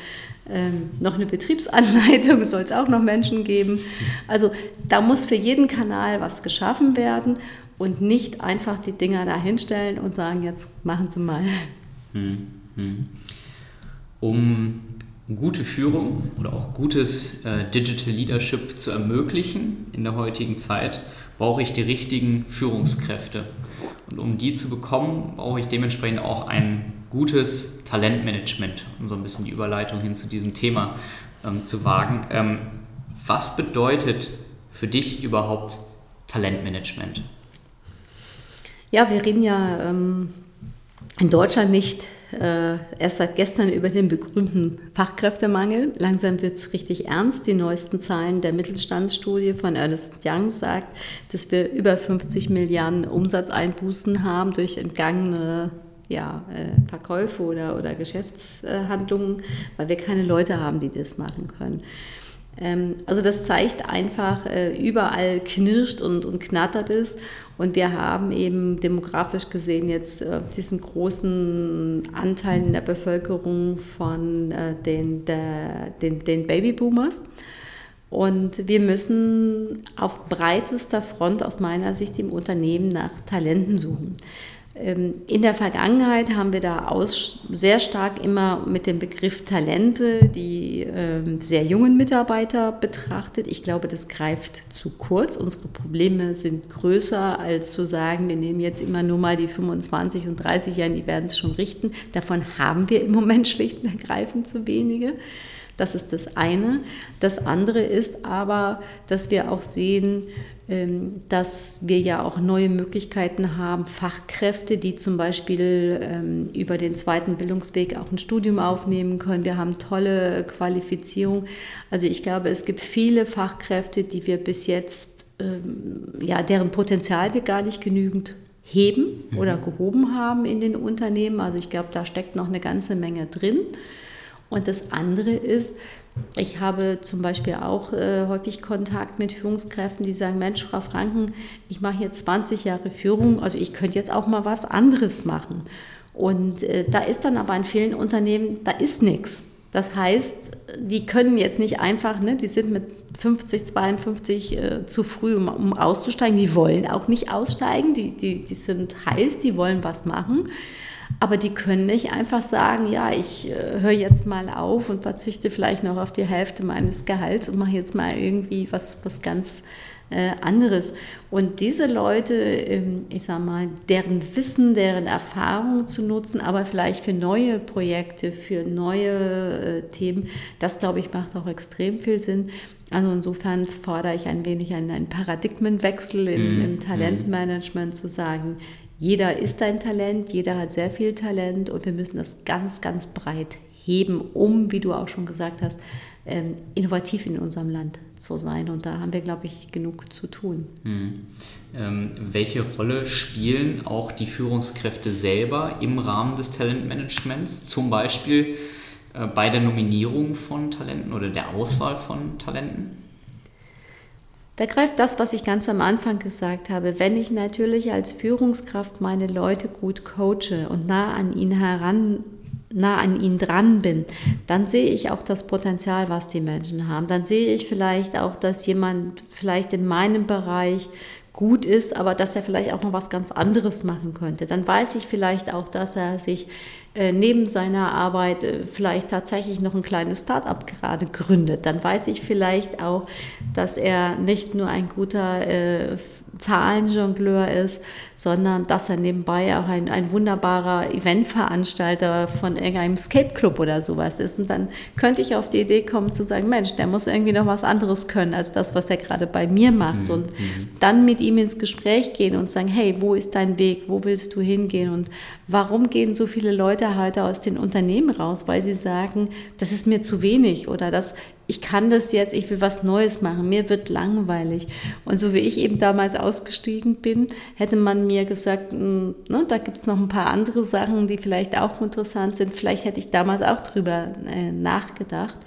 ähm, noch eine Betriebsanleitung <laughs> soll es auch noch Menschen geben. Also da muss für jeden Kanal was geschaffen werden und nicht einfach die Dinger da hinstellen und sagen, jetzt machen Sie mal. Hm, hm. Um gute Führung oder auch gutes äh, Digital Leadership zu ermöglichen in der heutigen Zeit, brauche ich die richtigen Führungskräfte. Und um die zu bekommen, brauche ich dementsprechend auch ein gutes Talentmanagement, um so ein bisschen die Überleitung hin zu diesem Thema ähm, zu wagen. Ähm, was bedeutet für dich überhaupt Talentmanagement? Ja, wir reden ja ähm, in Deutschland nicht äh, erst seit gestern über den berühmten Fachkräftemangel. Langsam wird es richtig ernst. Die neuesten Zahlen der Mittelstandsstudie von Ernest Young sagt, dass wir über 50 Milliarden Umsatzeinbußen haben durch entgangene ja, äh, Verkäufe oder, oder Geschäftshandlungen, weil wir keine Leute haben, die das machen können. Ähm, also das zeigt einfach, äh, überall knirscht und, und knattert es. Und wir haben eben demografisch gesehen jetzt äh, diesen großen Anteil in der Bevölkerung von den, den, den Babyboomers. Und wir müssen auf breitester Front aus meiner Sicht im Unternehmen nach Talenten suchen. Ähm, in der Vergangenheit haben wir da aus, sehr stark immer mit dem Begriff Talente die ähm, sehr jungen Mitarbeiter betrachtet. Ich glaube, das greift zu kurz. Unsere Probleme sind größer, als zu sagen, wir nehmen jetzt immer nur mal die 25 und 30 Jahre, die werden es schon richten. Davon haben wir im Moment <laughs> schlicht und ergreifend zu wenige. Das ist das eine. Das andere ist aber, dass wir auch sehen, dass wir ja auch neue Möglichkeiten haben, Fachkräfte, die zum Beispiel ähm, über den zweiten Bildungsweg auch ein Studium aufnehmen können. Wir haben tolle Qualifizierung. Also ich glaube, es gibt viele Fachkräfte, die wir bis jetzt, ähm, ja, deren Potenzial wir gar nicht genügend heben oder mhm. gehoben haben in den Unternehmen. Also ich glaube, da steckt noch eine ganze Menge drin. Und das andere ist, ich habe zum Beispiel auch äh, häufig Kontakt mit Führungskräften, die sagen, Mensch, Frau Franken, ich mache jetzt 20 Jahre Führung, also ich könnte jetzt auch mal was anderes machen. Und äh, da ist dann aber in vielen Unternehmen, da ist nichts. Das heißt, die können jetzt nicht einfach, ne, die sind mit 50, 52 äh, zu früh, um, um, auszusteigen. Die wollen auch nicht aussteigen, die, die, die sind heiß, die wollen was machen. Aber die können nicht einfach sagen, ja, ich äh, höre jetzt mal auf und verzichte vielleicht noch auf die Hälfte meines Gehalts und mache jetzt mal irgendwie was, was ganz äh, anderes. Und diese Leute, ähm, ich sage mal, deren Wissen, deren Erfahrung zu nutzen, aber vielleicht für neue Projekte, für neue äh, Themen, das glaube ich macht auch extrem viel Sinn. Also insofern fordere ich ein wenig einen, einen Paradigmenwechsel im, mm, im mhm. Talentmanagement zu sagen, jeder ist ein Talent, jeder hat sehr viel Talent und wir müssen das ganz, ganz breit heben, um, wie du auch schon gesagt hast, ähm, innovativ in unserem Land zu sein. Und da haben wir, glaube ich, genug zu tun. Hm. Ähm, welche Rolle spielen auch die Führungskräfte selber im Rahmen des Talentmanagements, zum Beispiel äh, bei der Nominierung von Talenten oder der Auswahl von Talenten? Da greift das, was ich ganz am Anfang gesagt habe. Wenn ich natürlich als Führungskraft meine Leute gut coache und nah an ihnen heran nah an ihnen dran bin, dann sehe ich auch das Potenzial, was die Menschen haben. Dann sehe ich vielleicht auch, dass jemand vielleicht in meinem Bereich gut ist, aber dass er vielleicht auch noch was ganz anderes machen könnte. Dann weiß ich vielleicht auch, dass er sich äh, neben seiner Arbeit äh, vielleicht tatsächlich noch ein kleines Start-up gerade gründet. Dann weiß ich vielleicht auch, dass er nicht nur ein guter äh, Zahlenjongleur ist, sondern dass er nebenbei auch ein, ein wunderbarer Eventveranstalter von irgendeinem Skate-Club oder sowas ist. Und dann könnte ich auf die Idee kommen zu sagen, Mensch, der muss irgendwie noch was anderes können als das, was er gerade bei mir macht. Mhm. Und mhm. dann mit ihm ins Gespräch gehen und sagen, hey, wo ist dein Weg? Wo willst du hingehen? Und warum gehen so viele Leute heute aus den Unternehmen raus? Weil sie sagen, das ist mir zu wenig oder das ich kann das jetzt, ich will was Neues machen, mir wird langweilig. Und so wie ich eben damals ausgestiegen bin, hätte man mir gesagt, hm, ne, da gibt es noch ein paar andere Sachen, die vielleicht auch interessant sind. Vielleicht hätte ich damals auch drüber äh, nachgedacht.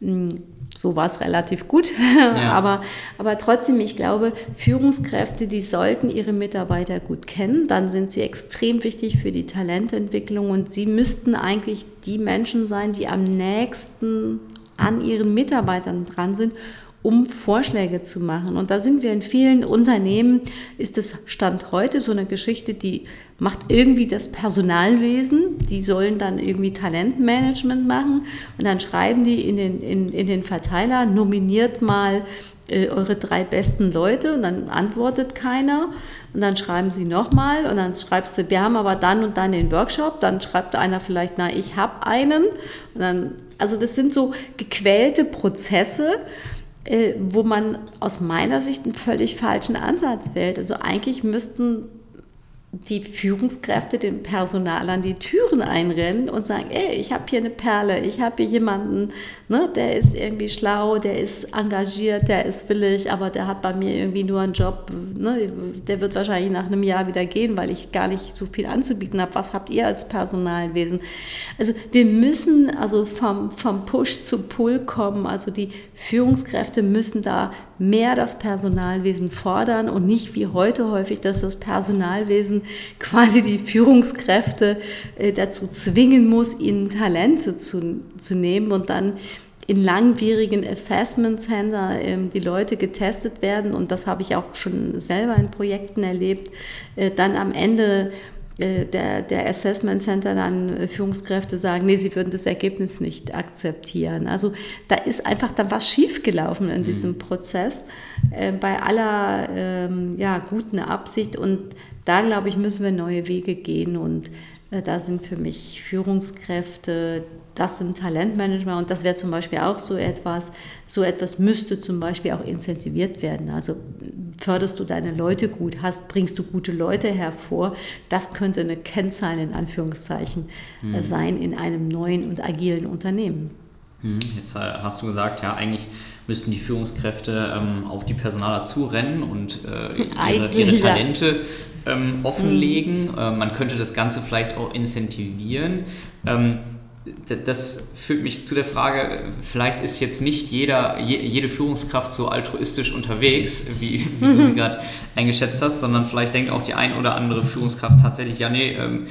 Hm, so war es relativ gut. <laughs> Ja. aber, aber trotzdem, ich glaube, Führungskräfte, die sollten ihre Mitarbeiter gut kennen. Dann sind sie extrem wichtig für die Talententwicklung und sie müssten eigentlich die Menschen sein, die am nächsten an ihren Mitarbeitern dran sind, um Vorschläge zu machen. Und da sind wir in vielen Unternehmen, ist es Stand heute so eine Geschichte, die macht irgendwie das Personalwesen, die sollen dann irgendwie Talentmanagement machen und dann schreiben die in den, in, in den Verteiler, nominiert mal äh, eure drei besten Leute und dann antwortet keiner. Und dann schreiben sie nochmal und dann schreibst du, wir haben aber dann und dann den Workshop, dann schreibt einer vielleicht, na, ich habe einen. Und dann, also das sind so gequälte Prozesse, äh, wo man aus meiner Sicht einen völlig falschen Ansatz wählt. Also eigentlich müssten die Führungskräfte dem Personal an die Türen einrennen und sagen, ey, ich habe hier eine Perle, ich habe hier jemanden, ne, der ist irgendwie schlau, der ist engagiert, der ist willig, aber der hat bei mir irgendwie nur einen Job, ne, der wird wahrscheinlich nach einem Jahr wieder gehen, weil ich gar nicht so viel anzubieten habe. Was habt ihr als Personalwesen? Also wir müssen also vom, vom Push zu Pull kommen, also die Führungskräfte müssen da mehr das Personalwesen fordern und nicht wie heute häufig, dass das Personalwesen quasi die Führungskräfte äh, dazu zwingen muss, ihnen Talente zu, zu nehmen und dann in langwierigen Assessment Center ähm, die Leute getestet werden. Und das habe ich auch schon selber in Projekten erlebt, äh, dann am Ende der, der Assessment Center dann äh, Führungskräfte sagen, nee, sie würden das Ergebnis nicht akzeptieren. Also da ist einfach dann was schiefgelaufen in diesem mhm. Prozess äh, bei aller ähm, ja, guten Absicht und da glaube ich, müssen wir neue Wege gehen und äh, da sind für mich Führungskräfte, das sind Talentmanagement und das wäre zum Beispiel auch so etwas, so etwas müsste zum Beispiel auch incentiviert werden. Also förderst du deine Leute gut, hast, bringst du gute Leute hervor, das könnte eine Kennzahl in Anführungszeichen mhm. sein in einem neuen und agilen Unternehmen. Hm, jetzt äh, hast du gesagt, ja, eigentlich müssten die Führungskräfte ähm, auf die Personaler zurennen und äh, ihre, <laughs> ihre, Talente ähm, offenlegen. Mhm. Äh, man könnte das Ganze vielleicht auch incentivieren. Ähm, das führt mich zu der Frage, vielleicht ist jetzt nicht jeder, jede Führungskraft so altruistisch unterwegs, wie, wie du sie gerade eingeschätzt hast, sondern vielleicht denkt auch die ein oder andere Führungskraft tatsächlich, ja, nee, ähm,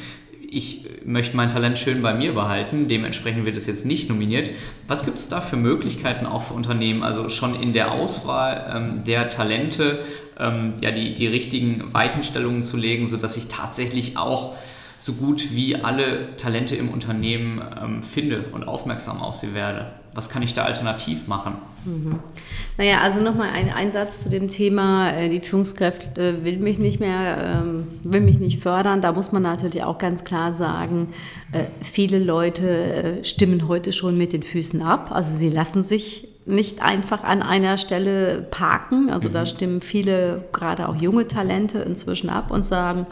ich möchte mein Talent schön bei mir behalten, dementsprechend wird es jetzt nicht nominiert. Was gibt es da für Möglichkeiten auch für Unternehmen, also schon in der Auswahl ähm, der Talente, ähm, ja, die, die richtigen Weichenstellungen zu legen, sodass ich tatsächlich auch so gut wie alle Talente im Unternehmen ähm, finde und aufmerksam auf sie werde. Was kann ich da alternativ machen? Mhm. Naja, also nochmal ein, ein Satz zu dem Thema, äh, die Führungskräfte will mich nicht mehr, ähm, will mich nicht fördern. Da muss man natürlich auch ganz klar sagen, äh, viele Leute äh, stimmen heute schon mit den Füßen ab. Also sie lassen sich nicht einfach an einer Stelle parken. Also mhm. da stimmen viele, gerade auch junge Talente inzwischen ab und sagen,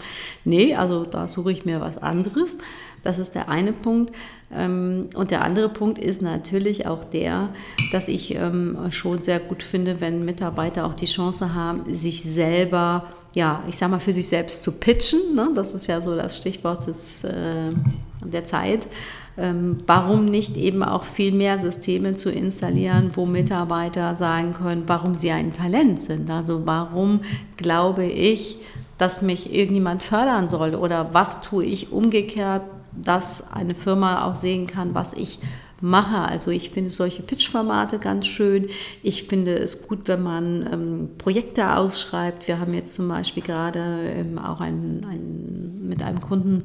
nee, also da suche ich mir was anderes. Das ist der eine Punkt. Ähm, und der andere Punkt ist natürlich auch der, dass ich ähm, schon sehr gut finde, wenn Mitarbeiter auch die Chance haben, sich selber, ja, ich sag mal, für sich selbst zu pitchen. Ne? Das ist ja so das Stichwort des, äh, der Zeit ähm, warum nicht eben auch viel mehr Systeme zu installieren, wo Mitarbeiter sagen können, warum sie ein Talent sind. Also warum glaube ich, dass mich irgendjemand fördern soll oder was tue ich umgekehrt, dass eine Firma auch sehen kann, was ich mache. Also ich finde solche Pitch-Formate ganz schön. Ich finde es gut, wenn man ähm, Projekte ausschreibt. Wir haben jetzt zum Beispiel gerade ähm, auch ein, ein, mit einem Kunden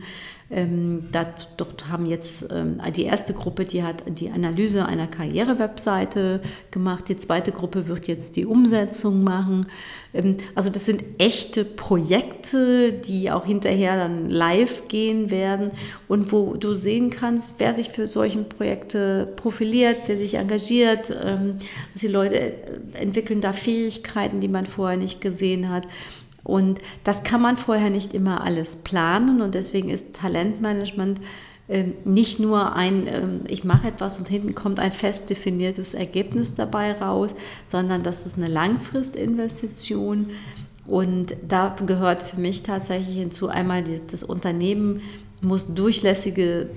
ähm, dat, dort haben jetzt ähm, die erste Gruppe, die hat die Analyse einer Karriere-Webseite gemacht. Die zweite Gruppe wird jetzt die Umsetzung machen. Ähm, also das sind echte Projekte, die auch hinterher dann live gehen werden und wo du sehen kannst, wer sich für solche Projekte profiliert, wer sich engagiert. Ähm, die Leute entwickeln da Fähigkeiten, die man vorher nicht gesehen hat. Und das kann man vorher nicht immer alles planen und deswegen ist Talentmanagement ähm, nicht nur ein, ähm, ich mache etwas und hinten kommt ein fest definiertes Ergebnis dabei raus, sondern das ist eine Langfristinvestition. Und da gehört für mich tatsächlich hinzu einmal das Unternehmen muss durchlässige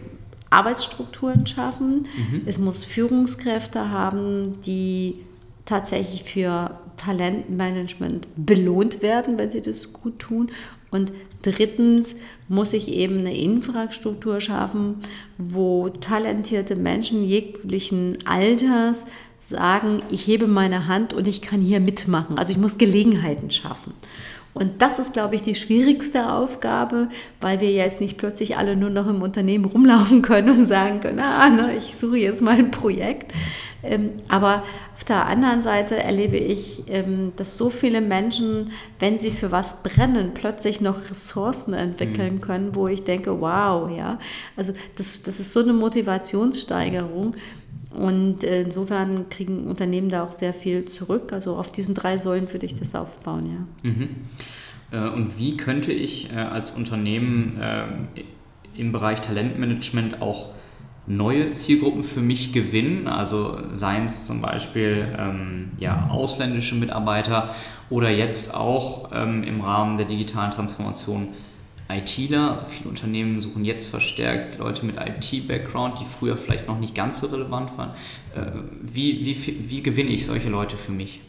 Arbeitsstrukturen schaffen. Mhm. Es muss Führungskräfte haben, die tatsächlich für Talentmanagement belohnt werden, wenn sie das gut tun. Und drittens muss ich eben eine Infrastruktur schaffen, wo talentierte Menschen jeglichen Alters sagen, ich hebe meine Hand und ich kann hier mitmachen. Also ich muss Gelegenheiten schaffen. Und das ist, glaube ich, die schwierigste Aufgabe, weil wir jetzt nicht plötzlich alle nur noch im Unternehmen rumlaufen können und sagen können, ah, ne, ich suche jetzt mal ein Projekt. Ähm, aber auf der anderen Seite erlebe ich, ähm, dass so viele Menschen, wenn sie für was brennen, plötzlich noch Ressourcen entwickeln mhm. können, wo ich denke, wow, ja. Also das, das ist so eine Motivationssteigerung. Und insofern kriegen Unternehmen da auch sehr viel zurück. Also auf diesen drei Säulen würde ich das aufbauen, ja. Mhm. Äh, und wie könnte ich äh, als Unternehmen äh, im Bereich Talentmanagement auch neue Zielgruppen für mich gewinnen, also seien es zum Beispiel ähm, ja, ausländische Mitarbeiter oder jetzt auch ähm, im Rahmen der digitalen Transformation ITler. Also viele Unternehmen suchen jetzt verstärkt Leute mit IT-Background, die früher vielleicht noch nicht ganz so relevant waren. Äh, wie, wie, wie gewinne ich solche Leute für mich?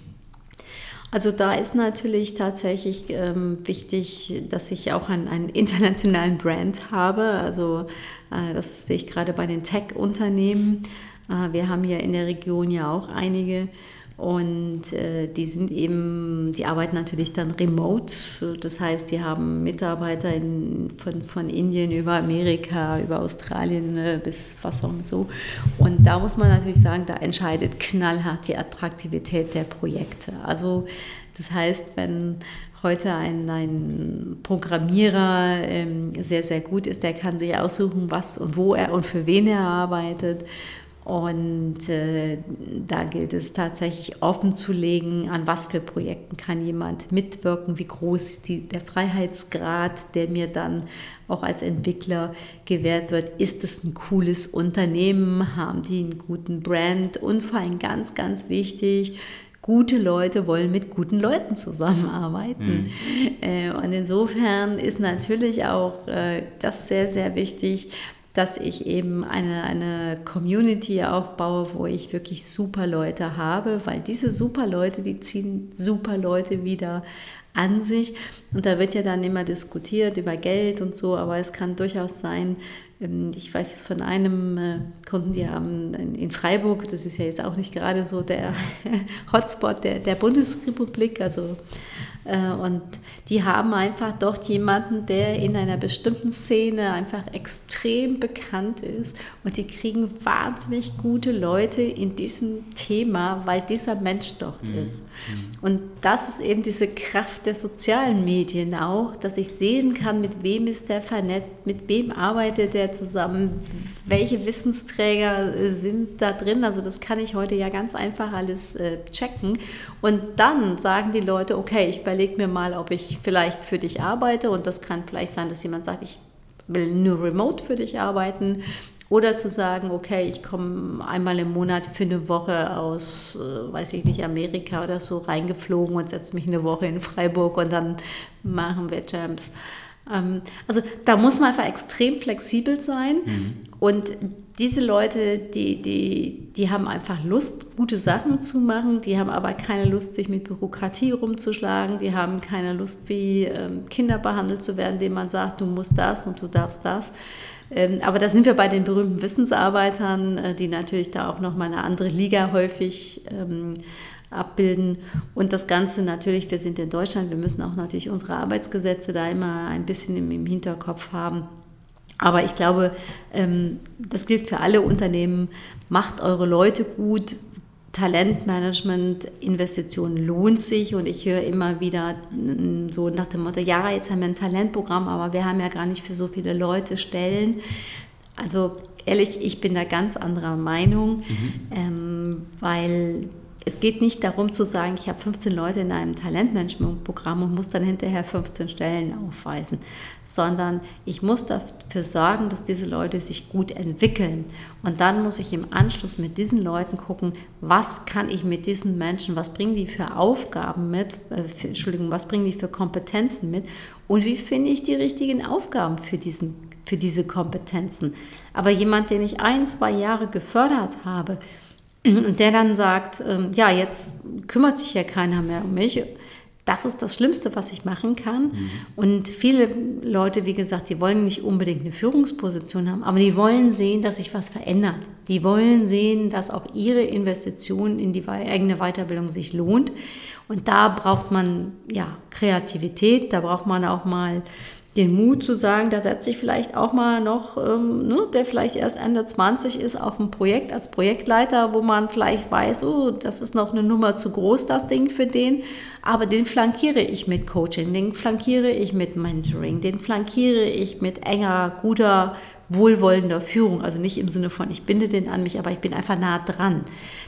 Also da ist natürlich tatsächlich ähm, wichtig, dass ich auch einen, einen internationalen Brand habe. Also äh, das sehe ich gerade bei den Tech-Unternehmen. Äh, wir haben ja in der Region ja auch einige. Und äh, die sind eben, die arbeiten natürlich dann remote. Das heißt, die haben Mitarbeiter in, von, von Indien über Amerika, über Australien äh, bis was auch so. Und da muss man natürlich sagen, da entscheidet knallhart die Attraktivität der Projekte. Also das heißt, wenn heute ein, ein Programmierer ähm, sehr, sehr gut ist, der kann sich aussuchen, was und wo er und für wen er arbeitet. Und äh, da gilt es tatsächlich offen zu legen, an was für Projekten kann jemand mitwirken, wie groß ist die, der Freiheitsgrad, der mir dann auch als Entwickler gewährt wird. Ist es ein cooles Unternehmen? Haben die einen guten Brand? Und vor allem ganz, ganz wichtig, gute Leute wollen mit guten Leuten zusammenarbeiten. Mhm. und insofern ist natürlich auch äh, das sehr, sehr wichtig, dass ich eben eine, eine Community aufbaue, wo ich wirklich super Leute habe, weil diese super Leute, die ziehen super Leute wieder an sich. Und da wird ja dann immer diskutiert über Geld und so, aber es kann durchaus sein, ähm, ich weiß es von einem äh, Kunden, die haben in Freiburg, das ist ja jetzt auch nicht gerade so der <laughs> Hotspot der, der Bundesrepublik, also und die haben einfach dort jemanden, der in einer bestimmten Szene einfach extrem bekannt ist. Und die kriegen wahnsinnig gute Leute in diesem Thema, weil dieser Mensch dort mhm. ist. Mhm. Und das ist eben diese Kraft der sozialen Medien auch, dass ich sehen kann, mit wem ist der vernetzt, mit wem arbeitet er zusammen, welche Wissensträger sind da drin. Also das kann ich heute ja ganz einfach alles äh, checken. Und dann sagen die Leute, okay, ich überlege mir mal, ob ich vielleicht für dich arbeite. Und das kann vielleicht sein, dass jemand sagt, ich will nur remote für dich arbeiten. Oder zu sagen, okay, ich komme einmal im Monat für eine Woche aus, äh, weiß ich nicht, Amerika oder so reingeflogen und setze mich eine Woche in Freiburg und dann machen wir Jams. Ähm, also da muss man einfach extrem flexibel sein. Mhm. Und diese Leute, die, die, die haben einfach Lust, gute Sachen zu machen, die haben aber keine Lust, sich mit Bürokratie rumzuschlagen, die haben keine Lust, wie ähm, Kinder behandelt zu werden, denen man sagt, du musst das und du darfst das. Ähm, aber da sind wir bei den berühmten Wissensarbeitern, äh, die natürlich da auch nochmal eine andere Liga häufig ähm, abbilden. Und das Ganze natürlich, wir sind in Deutschland, wir müssen auch natürlich unsere Arbeitsgesetze da immer ein bisschen im, Hinterkopf haben. Aber ich glaube, ähm, das gilt für alle Unternehmen. Macht eure Leute gut. Talentmanagement, Investitionen lohnt sich und ich höre immer wieder so nach dem Motto, ja, jetzt haben wir ein Talentprogramm, aber wir haben ja gar nicht für so viele Leute Stellen. Also ehrlich, ich bin da ganz anderer Meinung, mhm. ähm, weil es geht nicht darum zu sagen, ich habe 15 Leute in einem Talentmanagement-Programm und muss dann hinterher 15 Stellen aufweisen, sondern ich muss dafür sorgen, dass diese Leute sich gut entwickeln. Und dann muss ich im Anschluss mit diesen Leuten gucken, was kann ich mit diesen Menschen, was bringen die für Aufgaben mit, äh, für, Entschuldigung, was bringen die für Kompetenzen mit und wie finde ich die richtigen Aufgaben für diesen für diese Kompetenzen. Aber jemand, den ich ein, zwei Jahre gefördert habe, und der dann sagt, ähm, ja, jetzt kümmert sich ja keiner mehr um mich. Das ist das Schlimmste, was ich machen kann. Mhm. Und viele Leute, wie gesagt, die wollen nicht unbedingt eine Führungsposition haben, aber die wollen sehen, dass sich was verändert. Die wollen sehen, dass auch ihre Investition in die eigene Weiterbildung sich lohnt. Und da braucht man ja Kreativität, da braucht man auch mal den Mut zu sagen, da setze ich vielleicht auch mal noch, ähm, ne, der vielleicht erst Ende 20 ist, auf ein Projekt als Projektleiter, wo man vielleicht weiß, oh, das ist noch eine Nummer zu groß, das Ding für den, aber den flankiere ich mit Coaching, den flankiere ich mit Mentoring, den flankiere ich mit enger, guter, wohlwollender Führung. Also nicht im Sinne von, ich binde den an mich, aber ich bin einfach nah dran.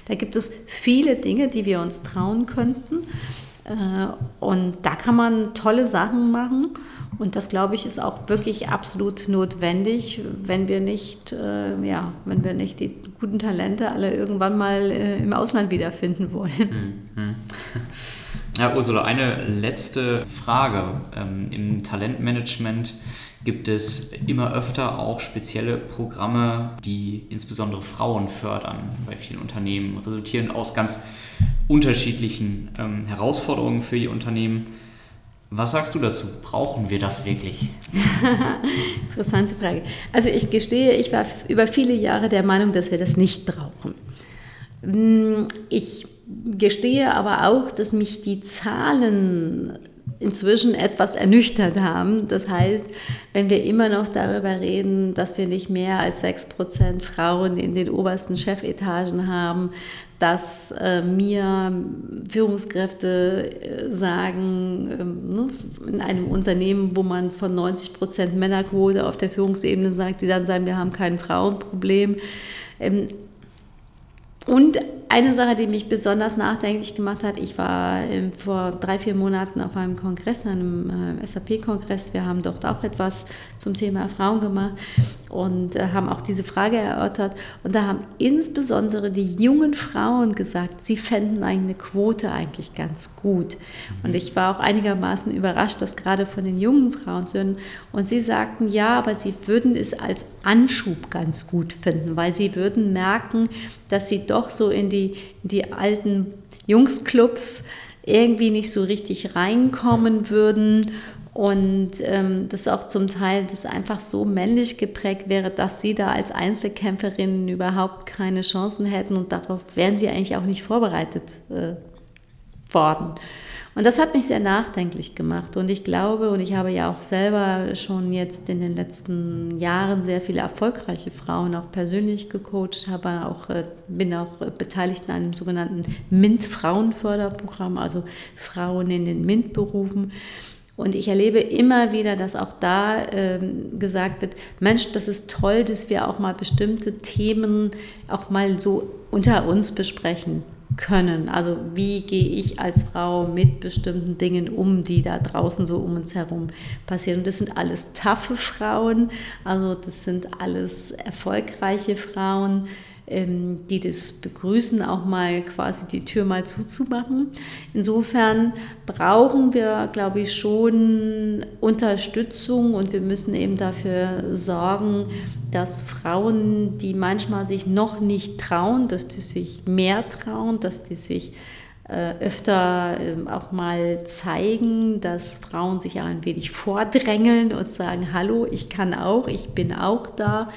Da gibt es viele Dinge, die wir uns trauen könnten. Und da kann man tolle Sachen machen. Und das, glaube ich, ist auch wirklich absolut notwendig, wenn wir nicht, äh, ja, wenn wir nicht die guten Talente alle irgendwann mal äh, im Ausland wiederfinden wollen. Mhm. <laughs> Ja, Ursula, eine letzte Frage. Ähm, Im Talentmanagement gibt es immer öfter auch spezielle Programme, die insbesondere Frauen fördern bei vielen Unternehmen, resultieren aus ganz unterschiedlichen ähm, Herausforderungen für die Unternehmen. Was sagst du dazu? Brauchen wir das wirklich? <laughs> Interessante Frage. Also ich gestehe, ich war über viele Jahre der Meinung, dass wir das nicht brauchen. Hm, ich gestehe aber auch, dass mich die Zahlen inzwischen etwas ernüchtert haben. Das heißt, wenn wir immer noch darüber reden, dass wir nicht mehr als 6% Frauen in den obersten Chefetagen haben, dass äh, mir Führungskräfte äh, sagen, ähm, ne, in einem Unternehmen, wo man von 90% Männerquote auf der Führungsebene sagt, die dann sagen, wir haben kein Frauenproblem. Ähm, und eine Sache, die mich besonders nachdenklich gemacht hat, ich war ähm, vor drei, vier Monaten auf einem Kongress, einem äh, SAP-Kongress. Wir haben dort auch etwas zum Thema Frauen gemacht und äh, haben auch diese Frage erörtert. Und da haben insbesondere die jungen Frauen gesagt, sie fänden eine Quote eigentlich ganz gut. Und ich war auch einigermaßen überrascht, dass gerade von den jungen Frauen zu hören. Und sie sagten, ja, aber sie würden es als Anschub ganz gut finden, weil sie würden merken, dass sie doch so in die, in die alten Jungsclubs irgendwie nicht so richtig reinkommen würden und ähm, das auch zum Teil das einfach so männlich geprägt wäre, dass sie da als Einzelkämpferinnen überhaupt keine Chancen hätten und darauf wären sie eigentlich auch nicht vorbereitet äh, worden. Und das hat mich sehr nachdenklich gemacht. Und ich glaube, und ich habe ja auch selber schon jetzt in den letzten Jahren sehr viele erfolgreiche Frauen auch persönlich gecoacht, habe auch, äh, bin auch beteiligt in einem sogenannten MINT-Frauenförderprogramm, also Frauen in den MINT-Berufen. Und ich erlebe immer wieder, dass auch da ähm, gesagt wird, Mensch, das ist toll, dass wir auch mal bestimmte Themen auch mal so unter uns besprechen können. Also wie gehe ich als Frau mit bestimmten Dingen um, die da draußen so um uns herum passieren. Und das sind alles taffe Frauen, also das sind alles erfolgreiche Frauen, die das begrüßen, auch mal quasi die Tür mal zuzumachen. Insofern brauchen wir, glaube ich, schon Unterstützung und wir müssen eben dafür sorgen, dass Frauen, die manchmal sich noch nicht trauen, dass die sich mehr trauen, dass die sich öfter ähm, auch mal zeigen, dass Frauen sich ein wenig vordrängeln und sagen, hallo, ich kann auch, ich bin auch da.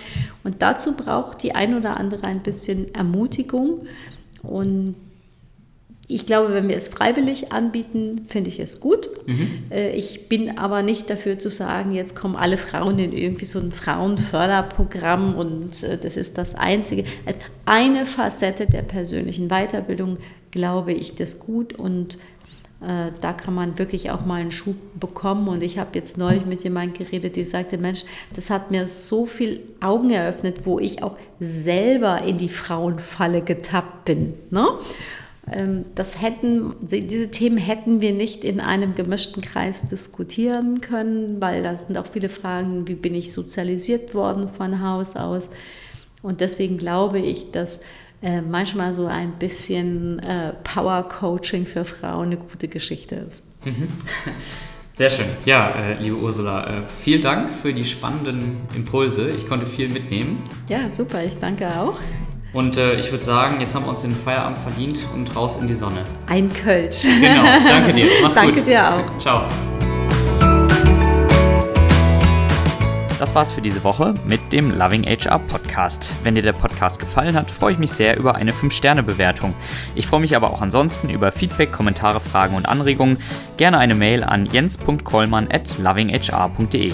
Und dazu braucht die ein oder andere ein bisschen Ermutigung. Und ich glaube, wenn wir es freiwillig anbieten, finde ich es gut. Mhm. Äh, ich bin aber nicht dafür zu sagen, jetzt kommen alle Frauen in irgendwie so ein Frauenförderprogramm und äh, das ist das Einzige. Als eine Facette der persönlichen Weiterbildung glaube ich das gut und äh, da kann man wirklich auch mal einen Schub bekommen. Und ich habe jetzt neulich mit jemandem geredet, die sagte, Mensch, das hat mir so viel Augen eröffnet, wo ich auch selber in die Frauenfalle getappt bin. Ne? Ähm, das hätten, diese Themen hätten wir nicht in einem gemischten Kreis diskutieren können, weil da sind auch viele Fragen, wie bin ich sozialisiert worden von Haus aus. Und deswegen glaube ich, dass äh, manchmal so ein bisschen äh, Power Coaching für Frauen eine gute Geschichte ist. Mhm. <laughs> Sehr schön. Ja, äh, liebe Ursula, vielen Dank für die spannenden Impulse. Ich konnte viel mitnehmen. Ja, super. Ich danke auch. Und äh, ich würde sagen, jetzt haben wir uns den Feierabend verdient und raus in die Sonne. Ein Kölsch. Genau. Danke dir. Mach's danke gut. Danke dir auch. Ciao. Das war's für diese Woche mit dem Loving HR Podcast. Wenn dir der Podcast gefallen hat, freue ich mich sehr über eine 5-Sterne-Bewertung. Ich freue mich aber auch ansonsten über Feedback, Kommentare, Fragen und Anregungen. Gerne eine Mail an jens.kollmann at lovinghr.de.